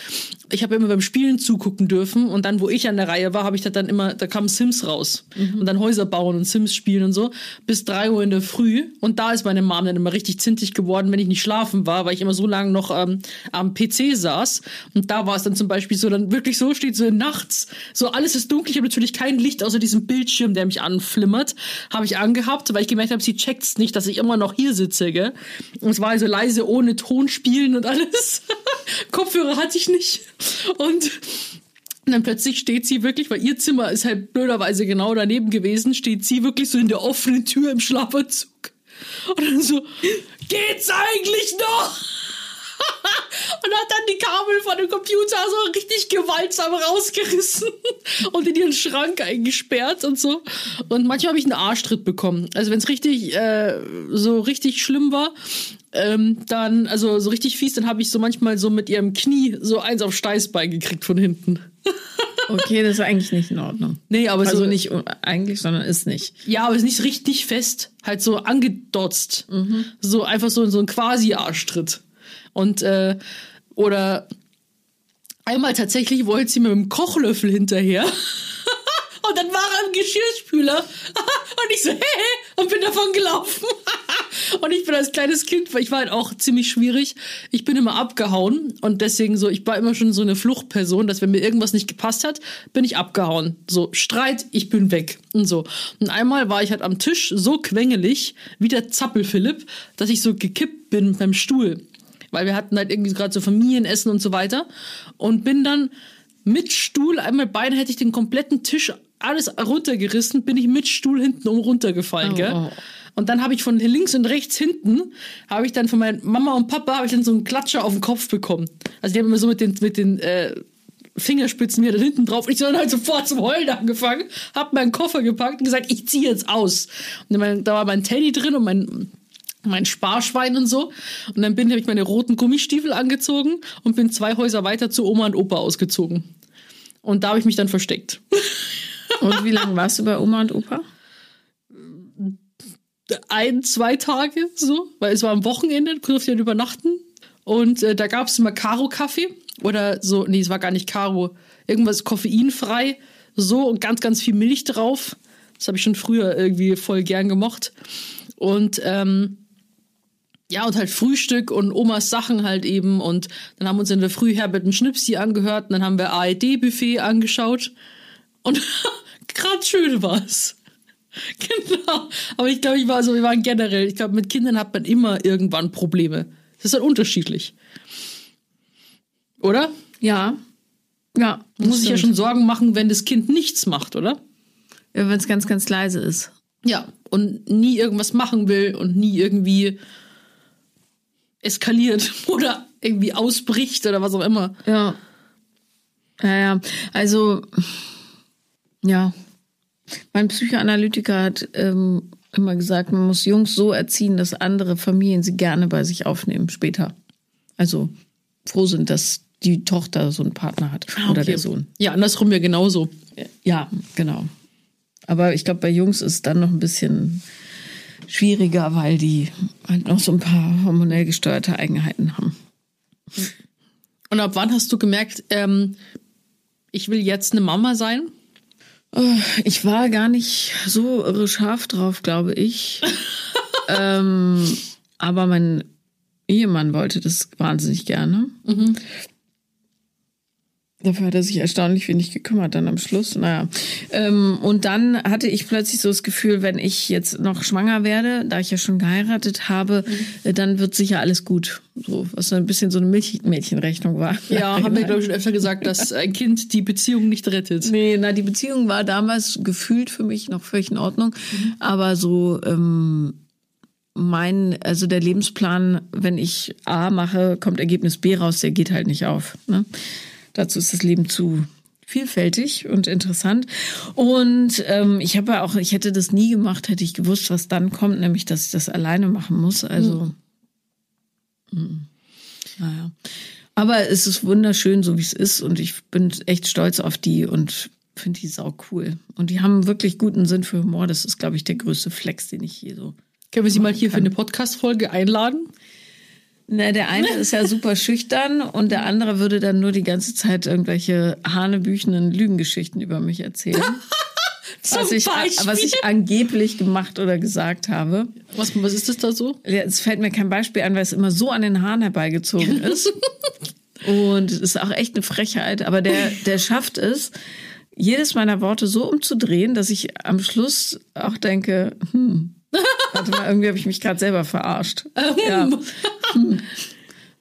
Ich habe immer beim Spielen zugucken dürfen und dann, wo ich an der Reihe war, habe ich da dann immer, da kamen Sims raus und dann Häuser bauen und Sims spielen und so bis drei Uhr in der Früh. Und da ist meine Mom dann immer richtig zintig geworden, wenn ich nicht schlafen war, weil ich immer so lange noch ähm, am PC saß. Und da war es dann zum Beispiel so, dann wirklich so steht so nachts, so alles ist dunkel. Ich habe natürlich kein Licht außer diesem Bildschirm, der mich anflimmert, habe ich angehabt, weil ich gemerkt habe, sie checkt's nicht, dass ich immer noch hier sitze, gell? Und es war also leise ohne Ton spielen und alles. [laughs] Kopfhörer hatte ich nicht. Und dann plötzlich steht sie wirklich, weil ihr Zimmer ist halt blöderweise genau daneben gewesen, steht sie wirklich so in der offenen Tür im Schlafanzug. Und dann so, geht's eigentlich noch? [laughs] und hat dann die Kabel von dem Computer so richtig gewaltsam rausgerissen [laughs] und in ihren Schrank eingesperrt und so. Und manchmal habe ich einen Arschtritt bekommen. Also wenn es richtig äh, so richtig schlimm war, ähm, dann, also so richtig fies, dann habe ich so manchmal so mit ihrem Knie so eins auf Steißbein gekriegt von hinten. [laughs] Okay, das ist eigentlich nicht in Ordnung. Nee, aber Also so, nicht eigentlich, sondern ist nicht. Ja, aber ist nicht richtig fest. Halt so angedotzt. So einfach so, so ein Quasi-Arschtritt. Und, äh, oder einmal tatsächlich wollte sie mir mit dem Kochlöffel hinterher. [laughs] Und dann war er im Geschirrspüler. [laughs] Und ich so, hey, und bin davon gelaufen. Und ich bin als kleines Kind, weil ich war halt auch ziemlich schwierig. Ich bin immer abgehauen und deswegen so, ich war immer schon so eine Fluchtperson, dass wenn mir irgendwas nicht gepasst hat, bin ich abgehauen. So, Streit, ich bin weg und so. Und einmal war ich halt am Tisch so quengelig, wie der Zappel-Philipp, dass ich so gekippt bin beim Stuhl. Weil wir hatten halt irgendwie gerade so Familienessen und so weiter. Und bin dann mit Stuhl, einmal beide hätte ich den kompletten Tisch alles runtergerissen, bin ich mit Stuhl hinten um runtergefallen, Oh, gell? oh. Und dann habe ich von links und rechts hinten, habe ich dann von meiner Mama und Papa, habe ich dann so einen Klatscher auf den Kopf bekommen. Also die haben immer so mit den, mit den äh, Fingerspitzen mir da hinten drauf. Ich dann halt sofort zum Heulen angefangen, habe meinen Koffer gepackt und gesagt, ich ziehe jetzt aus. Und dann, da war mein Teddy drin und mein mein Sparschwein und so. Und dann bin habe ich meine roten Gummistiefel angezogen und bin zwei Häuser weiter zu Oma und Opa ausgezogen. Und da habe ich mich dann versteckt. Und wie lange warst du bei Oma und Opa? Ein, zwei Tage so, weil es war am Wochenende, durfte ich dann übernachten. Und äh, da gab es immer Karo-Kaffee oder so, nee, es war gar nicht Karo, irgendwas koffeinfrei, so und ganz, ganz viel Milch drauf. Das habe ich schon früher irgendwie voll gern gemocht. Und ähm, ja, und halt Frühstück und Omas Sachen halt eben. Und dann haben wir uns in der Früh Herbert und Schnipsi angehört und dann haben wir ARD-Buffet angeschaut. Und [laughs] gerade schön war's. [laughs] Genau. Aber ich glaube, ich war so, wir waren generell, ich glaube, mit Kindern hat man immer irgendwann Probleme. Das ist halt unterschiedlich. Oder? Ja. Ja. Man muss sich ja schon Sorgen machen, wenn das Kind nichts macht, oder? Ja, wenn es ganz, ganz leise ist. Ja, und nie irgendwas machen will und nie irgendwie eskaliert [laughs] oder irgendwie ausbricht oder was auch immer. Ja. Ja, ja. Also, ja. Mein Psychoanalytiker hat ähm, immer gesagt, man muss Jungs so erziehen, dass andere Familien sie gerne bei sich aufnehmen später. Also froh sind, dass die Tochter so einen Partner hat oder der Sohn. Ja, andersrum ja genauso. Ja, genau. Aber ich glaube, bei Jungs ist es dann noch ein bisschen schwieriger, weil die halt noch so ein paar hormonell gesteuerte Eigenheiten haben. Und ab wann hast du gemerkt, ähm, ich will jetzt eine Mama sein? Oh, Ich war gar nicht so irre scharf drauf, glaube ich. [laughs] ähm, aber mein Ehemann wollte das wahnsinnig gerne. Dafür hat er sich erstaunlich wenig gekümmert dann am Schluss. Naja. Ähm, und dann hatte ich plötzlich so das Gefühl, wenn ich jetzt noch schwanger werde, da ich ja schon geheiratet habe, äh, dann wird sicher alles gut. So, was so ein bisschen so eine Milch Mädchenrechnung war. Ja, [laughs] haben wir, glaube ich, schon öfter gesagt, dass ein Kind die Beziehung nicht rettet. Nee, na, die Beziehung war damals gefühlt für mich noch völlig in Ordnung. Aber so, ähm, mein, also der Lebensplan, wenn ich A mache, kommt Ergebnis B raus, der geht halt nicht auf. Ne? Dazu ist das Leben zu vielfältig und interessant. Und ähm, ich habe ja auch, ich hätte das nie gemacht, hätte ich gewusst, was dann kommt, nämlich, dass ich das alleine machen muss. Also, mm, naja. Aber es ist wunderschön, so wie es ist. Und ich bin echt stolz auf die und finde die sau cool. Und die haben wirklich guten Sinn für Humor. Das ist, glaube ich, der größte Flex, den ich je so. Können wir sie mal hier für eine Podcast-Folge einladen? Na, der eine [laughs] ist ja super schüchtern und der andere würde dann nur die ganze Zeit irgendwelche hanebüchenden Lügengeschichten über mich erzählen. [laughs] Was, ich, Beispiel. was ich angeblich gemacht oder gesagt habe. Was, was ist das da so? Ja, Es fällt mir kein Beispiel an, weil es immer so an den Haaren herbeigezogen [laughs] ist. Und es ist auch echt eine Frechheit, aber der, der schafft es, jedes meiner Worte so umzudrehen, dass ich am Schluss auch denke, hm, warte mal, irgendwie habe ich mich gerade selber verarscht. ja. Hm.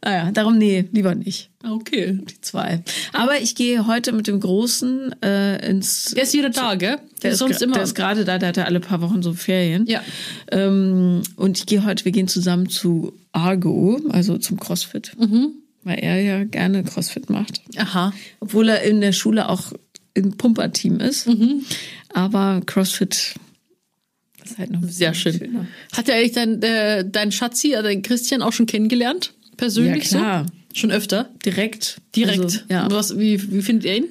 Naja, darum nee, lieber nicht. Okay. Die zwei. Aber ich gehe heute mit dem Großen äh, ins. Der ist wieder da, gell? Der ist, sonst immer. der ist gerade da, der hatte alle paar Wochen so Ferien. Ja. Ähm, und ich gehe heute, wir gehen zusammen zu Argo, also zum CrossFit. Mhm. Weil er ja gerne CrossFit macht. Aha. Obwohl er in der Schule auch im Pumperteam ist. Mhm. Aber CrossFit ist halt noch ein Sehr bisschen schön. schöner. Hat er eigentlich dein, äh, dein Schatzi, äh, dein Christian auch schon kennengelernt? Persönlich Ja, klar. so? Schon öfter? Direkt. Direkt. Also, ja. Was, wie, wie findet ihr ihn?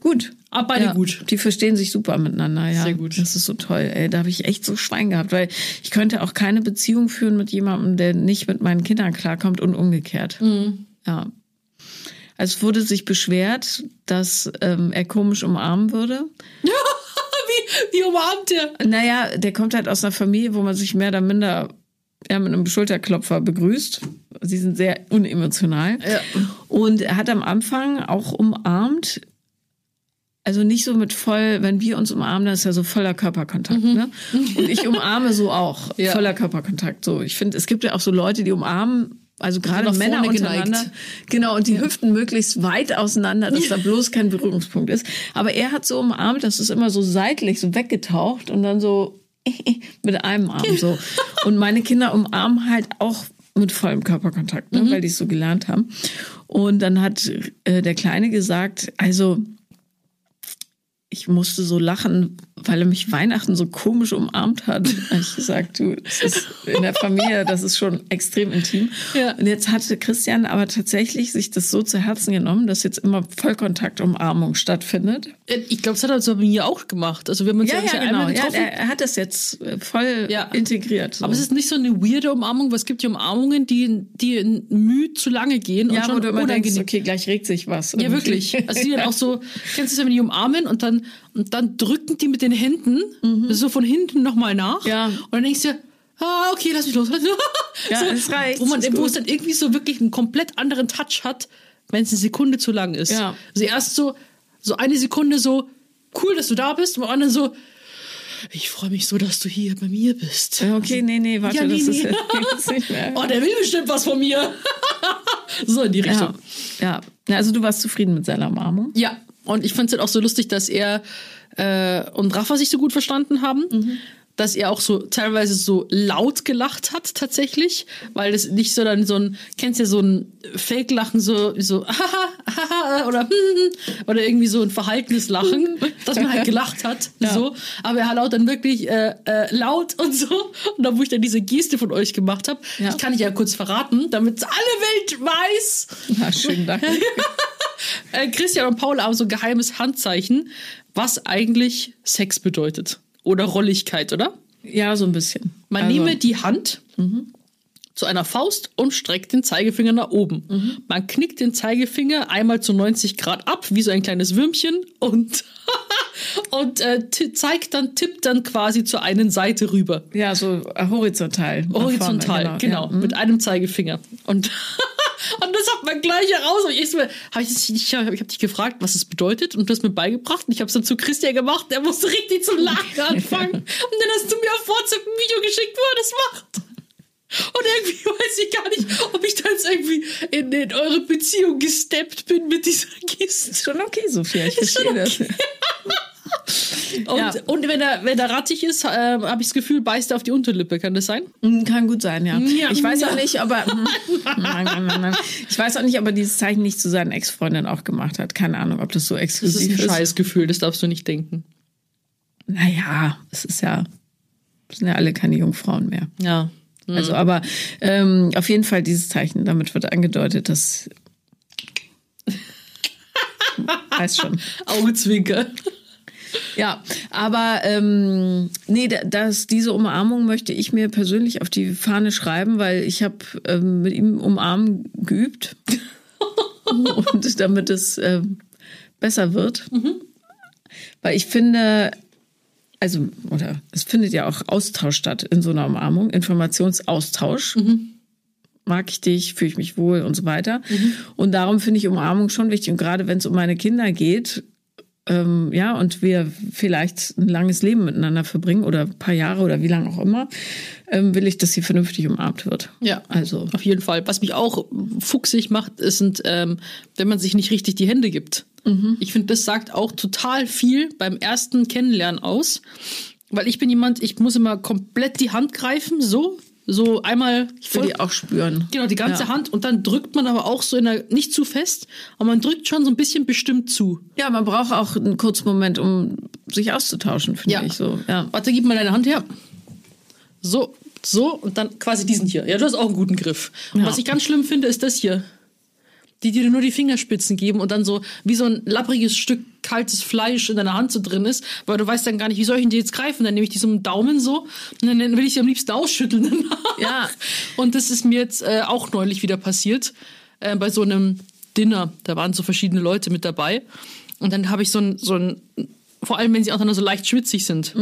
Gut. Ah, beide ja, gut. Die verstehen sich super miteinander, ja. Sehr gut. Das ist so toll. Ey, da habe ich echt so Schwein gehabt, weil ich könnte auch keine Beziehung führen mit jemandem, der nicht mit meinen Kindern klarkommt und umgekehrt. Mhm. Ja. Also es wurde sich beschwert, dass ähm, er komisch umarmen würde. [laughs] wie, wie umarmt er? Naja, der kommt halt aus einer Familie, wo man sich mehr oder minder ja, mit einem Schulterklopfer begrüßt. Sie sind sehr unemotional. Ja. Und er hat am Anfang auch umarmt, also nicht so mit voll, wenn wir uns umarmen, dann ist ja so voller Körperkontakt. Ne? Und ich umarme so auch, Ja. voller Körperkontakt. So, ich finde, es gibt ja auch so Leute, die umarmen, also gerade Männer untereinander. geneigt. Genau, und die Hüften möglichst weit auseinander, dass da bloß kein Berührungspunkt ist. Aber er hat so umarmt, das ist immer so seitlich, so weggetaucht und dann so [laughs] mit einem Arm so. Und meine Kinder umarmen halt auch mit vollem Körperkontakt, ne, weil die es so gelernt haben. Und dann hat äh, der Kleine gesagt, also ich musste so lachen, weil er mich Weihnachten so komisch umarmt hat. Habe ich gesagt, du, das ist in der Familie, das ist schon extrem intim. Ja. Und jetzt hatte Christian aber tatsächlich sich das so zu Herzen genommen, dass jetzt immer Vollkontakt-Umarmung stattfindet. Ich glaube, das hat er so bei mir auch gemacht. Also wir haben uns ja, ja, einmal Ja, getroffen. er, er hat das jetzt äh, voll Ja. integriert. So. aber es ist nicht so eine weirde Umarmung, weil es gibt ja Umarmungen, die, die in Mühe zu lange gehen und ja, wo schon du immer denkst, okay, gleich regt sich was. Ja, wirklich. Also die dann auch so, kennst du das, wenn die umarmen und dann, und dann drücken die mit den Händen so von hinten nochmal nach. Mhm. Ja. Und dann denkst du, ah, okay, lass mich los. [laughs] Ja, so, es reicht, Wo, man, ist wo es dann irgendwie so wirklich einen komplett anderen Touch hat, wenn es eine Sekunde zu lang ist. Ja. Also erst so, so eine Sekunde so, cool, dass du da bist, und anderen so, ich freue mich so, dass du hier bei mir bist. Ja, Okay, nee, nee, warte, Ja, nee, das ist nee. [laughs] jetzt nicht mehr. Oh, der will bestimmt was von mir. [laughs] so in die Richtung. Ja, ja. Ja, Also du warst zufrieden mit seiner Umarmung? Ja, und ich fand es halt auch so lustig, dass er äh, und Rafa sich so gut verstanden haben, dass er auch so teilweise so laut gelacht hat tatsächlich, weil das nicht so dann so ein, kennst ja so ein Fake-Lachen, so, so, [laughs] haha, haha, oder, hm, oder irgendwie so ein verhaltenes Lachen, [laughs] dass man halt gelacht hat, Ja. so. Aber er hat laut dann wirklich äh, äh, laut und so. Und da, wo ich dann diese Geste von euch gemacht habe, Ja. ich kann ich ja kurz verraten, damit alle Welt weiß, Na, schönen Dank. [laughs] äh, Christian und Paul haben so ein geheimes Handzeichen, was eigentlich Sex bedeutet. Oder Rolligkeit, oder? Ja, so ein bisschen. Man Also, nehme die Hand zu einer Faust und streckt den Zeigefinger nach oben. Man knickt den Zeigefinger einmal zu 90 Grad ab, wie so ein kleines Würmchen und, [laughs] und äh, zeigt dann, tippt dann quasi zur einen Seite rüber. Ja, so äh, horizontal. Horizontal, vorne, genau, Ja. Mhm. mit einem Zeigefinger. Und, [laughs] und das hat man gleich heraus. Und ich, so, hab ich, ich, hab- habe dich gefragt, was es bedeutet, und du hast mir beigebracht. Und ich habe es dann zu Christian gemacht. Der musste richtig zum Lachen anfangen. und dann hast du mir auf WhatsApp ein Video geschickt, wo er das macht. Und irgendwie weiß ich gar nicht, ob ich da jetzt irgendwie in, in eure Beziehung gesteppt bin mit dieser Geste. Ist schon okay, Sophia. Ich Ist verstehe das. [laughs] Und, Ja. und wenn er, wenn er rattig ist, äh, habe ich das Gefühl, beißt er auf die Unterlippe. Kann das sein? Mm, Kann gut sein, ja. Ja, ich weiß ja. auch nicht, aber [laughs] mm, nein, nein, nein, ich weiß auch nicht, ob er dieses Zeichen nicht zu seinen Ex-Freundinnen auch gemacht hat. Keine Ahnung, ob das so Das ist exklusiv ein ist. Scheißgefühl, das darfst du nicht denken. Naja, es ist ja, es sind ja alle keine Jungfrauen mehr. Ja. Also, aber ähm, auf jeden Fall dieses Zeichen, damit wird angedeutet, dass [laughs] weiß schon. Augenzwinker. Ja, aber ähm, nee, da- das, diese Umarmung möchte ich mir persönlich auf die Fahne schreiben, weil ich habe ähm, mit ihm umarmen geübt [laughs] und damit es ähm, besser wird. Weil ich finde, also, oder es findet ja auch Austausch statt in so einer Umarmung, Informationsaustausch. Mag ich dich, fühle ich mich wohl und so weiter. Und darum finde ich Umarmung schon wichtig. Und gerade wenn es um meine Kinder geht, ähm, ja, und wir vielleicht ein langes Leben miteinander verbringen oder ein paar Jahre oder wie lange auch immer, ähm, will ich, dass sie vernünftig umarmt wird. Ja, Also, auf jeden Fall. Was mich auch fuchsig macht, ist, sind, ähm, wenn man sich nicht richtig die Hände gibt. Ich finde, das sagt auch total viel beim ersten Kennenlernen aus. Weil ich bin jemand, ich muss immer komplett die Hand greifen, so. So einmal ich will die auch spüren. Genau, die ganze Ja. Hand und dann drückt man aber auch so in der, nicht zu fest, aber man drückt schon so ein bisschen bestimmt zu. Ja, man braucht auch einen kurzen Moment, um sich auszutauschen, finde ich so. Ja. Warte, gib mal deine Hand her. So, so und dann quasi diesen hier. Ja, du hast auch einen guten Griff. Ja. was ich ganz schlimm finde, ist das hier. Die dir nur die Fingerspitzen geben und dann so wie so ein lappriges Stück kaltes Fleisch in deiner Hand so drin ist, weil du weißt dann gar nicht, wie soll ich denn die jetzt greifen? Dann nehme ich die so mit dem Daumen so und dann will ich sie am liebsten ausschütteln. danach. Ja. Und das ist mir jetzt äh, auch neulich wieder passiert äh, bei so einem Dinner. Da waren so verschiedene Leute mit dabei und dann habe ich so ein, so ein, vor allem wenn sie auch dann so leicht schwitzig sind.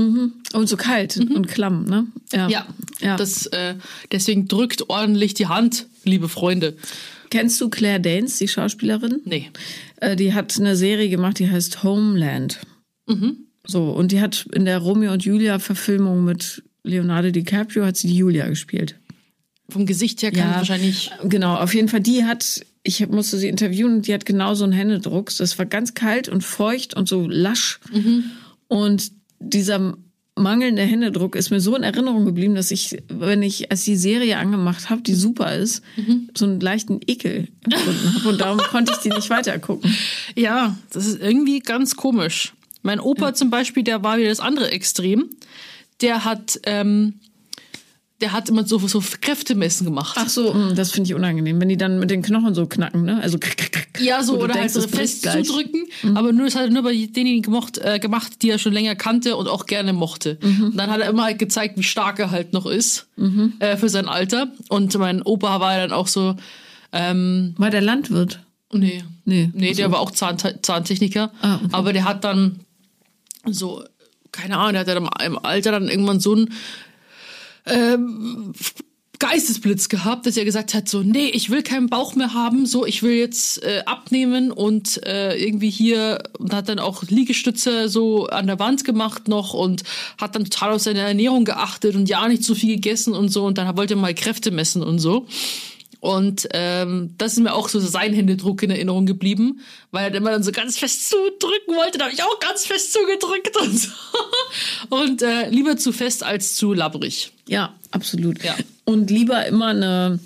Und so kalt und klamm, ne? Ja. Ja, ja. Das, äh, deswegen drückt ordentlich die Hand, liebe Freunde. Kennst du Claire Danes, die Schauspielerin? Nee. Äh, die hat eine Serie gemacht, die heißt Homeland. So, und die hat in der Romeo und Julia Verfilmung mit Leonardo DiCaprio hat sie die Julia gespielt. Vom Gesicht her kann ich wahrscheinlich. Genau, auf jeden Fall, die hat, ich musste sie interviewen und die hat genau so einen Händedruck. Das war ganz kalt und feucht und so lasch. Und dieser mangelnde Händedruck ist mir so in Erinnerung geblieben, dass ich, wenn ich, als die Serie angemacht habe, die super ist, so einen leichten Ekel empfunden habe. Und darum konnte ich die nicht weitergucken. [laughs] Ja, das ist irgendwie ganz komisch. Mein Opa zum Beispiel, der war wieder das andere Extrem. Der hat, ähm, der hat immer so, so Kräftemessen gemacht. Ach so, mh, das finde ich unangenehm, wenn die dann mit den Knochen so knacken, ne? Also krick, krick, krick. Ja, so oder denkst, halt so fest zudrücken. Aber nur das hat er nur bei denjenigen gemocht, äh, gemacht, die er schon länger kannte und auch gerne mochte. Und dann hat er immer halt gezeigt, wie stark er halt noch ist äh, für sein Alter. Und mein Opa war dann auch so, ähm, War der Landwirt? nee, Nee. nee, der war auch Zahn Zahntechniker. Ah, okay. Aber der hat dann so, keine Ahnung, der hat dann im Alter dann irgendwann so ein ähm, Geistesblitz gehabt, dass er gesagt hat, so, nee, ich will keinen Bauch mehr haben, so, ich will jetzt äh, abnehmen und äh, irgendwie hier und hat dann auch Liegestütze so an der Wand gemacht noch und hat dann total auf seine Ernährung geachtet und ja nicht so viel gegessen und so und dann wollte er mal Kräfte messen und so. Und ähm, das ist mir auch so sein Händedruck in Erinnerung geblieben, weil er immer dann so ganz fest zudrücken wollte. Da habe ich auch ganz fest zugedrückt und so. [laughs] Und äh, lieber zu fest als zu labbrig. Ja, absolut. Ja. Und lieber immer eine,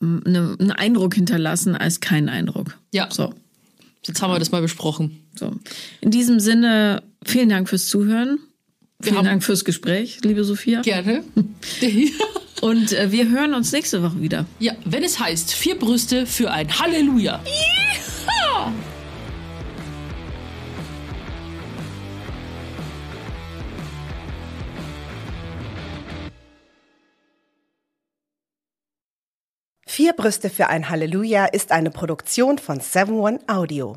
eine, einen Eindruck hinterlassen als keinen Eindruck. Ja. So. Jetzt haben wir das mal besprochen. So. In diesem Sinne, vielen Dank fürs Zuhören. vielen haben- Dank fürs Gespräch, liebe Sophia. Gerne. [laughs] [laughs] Und äh, wir hören uns nächste Woche wieder. ja, wenn es heißt, vier Brüste für ein Halleluja. Vier Brüste für ein Halleluja ist eine Produktion von 7-One Audio.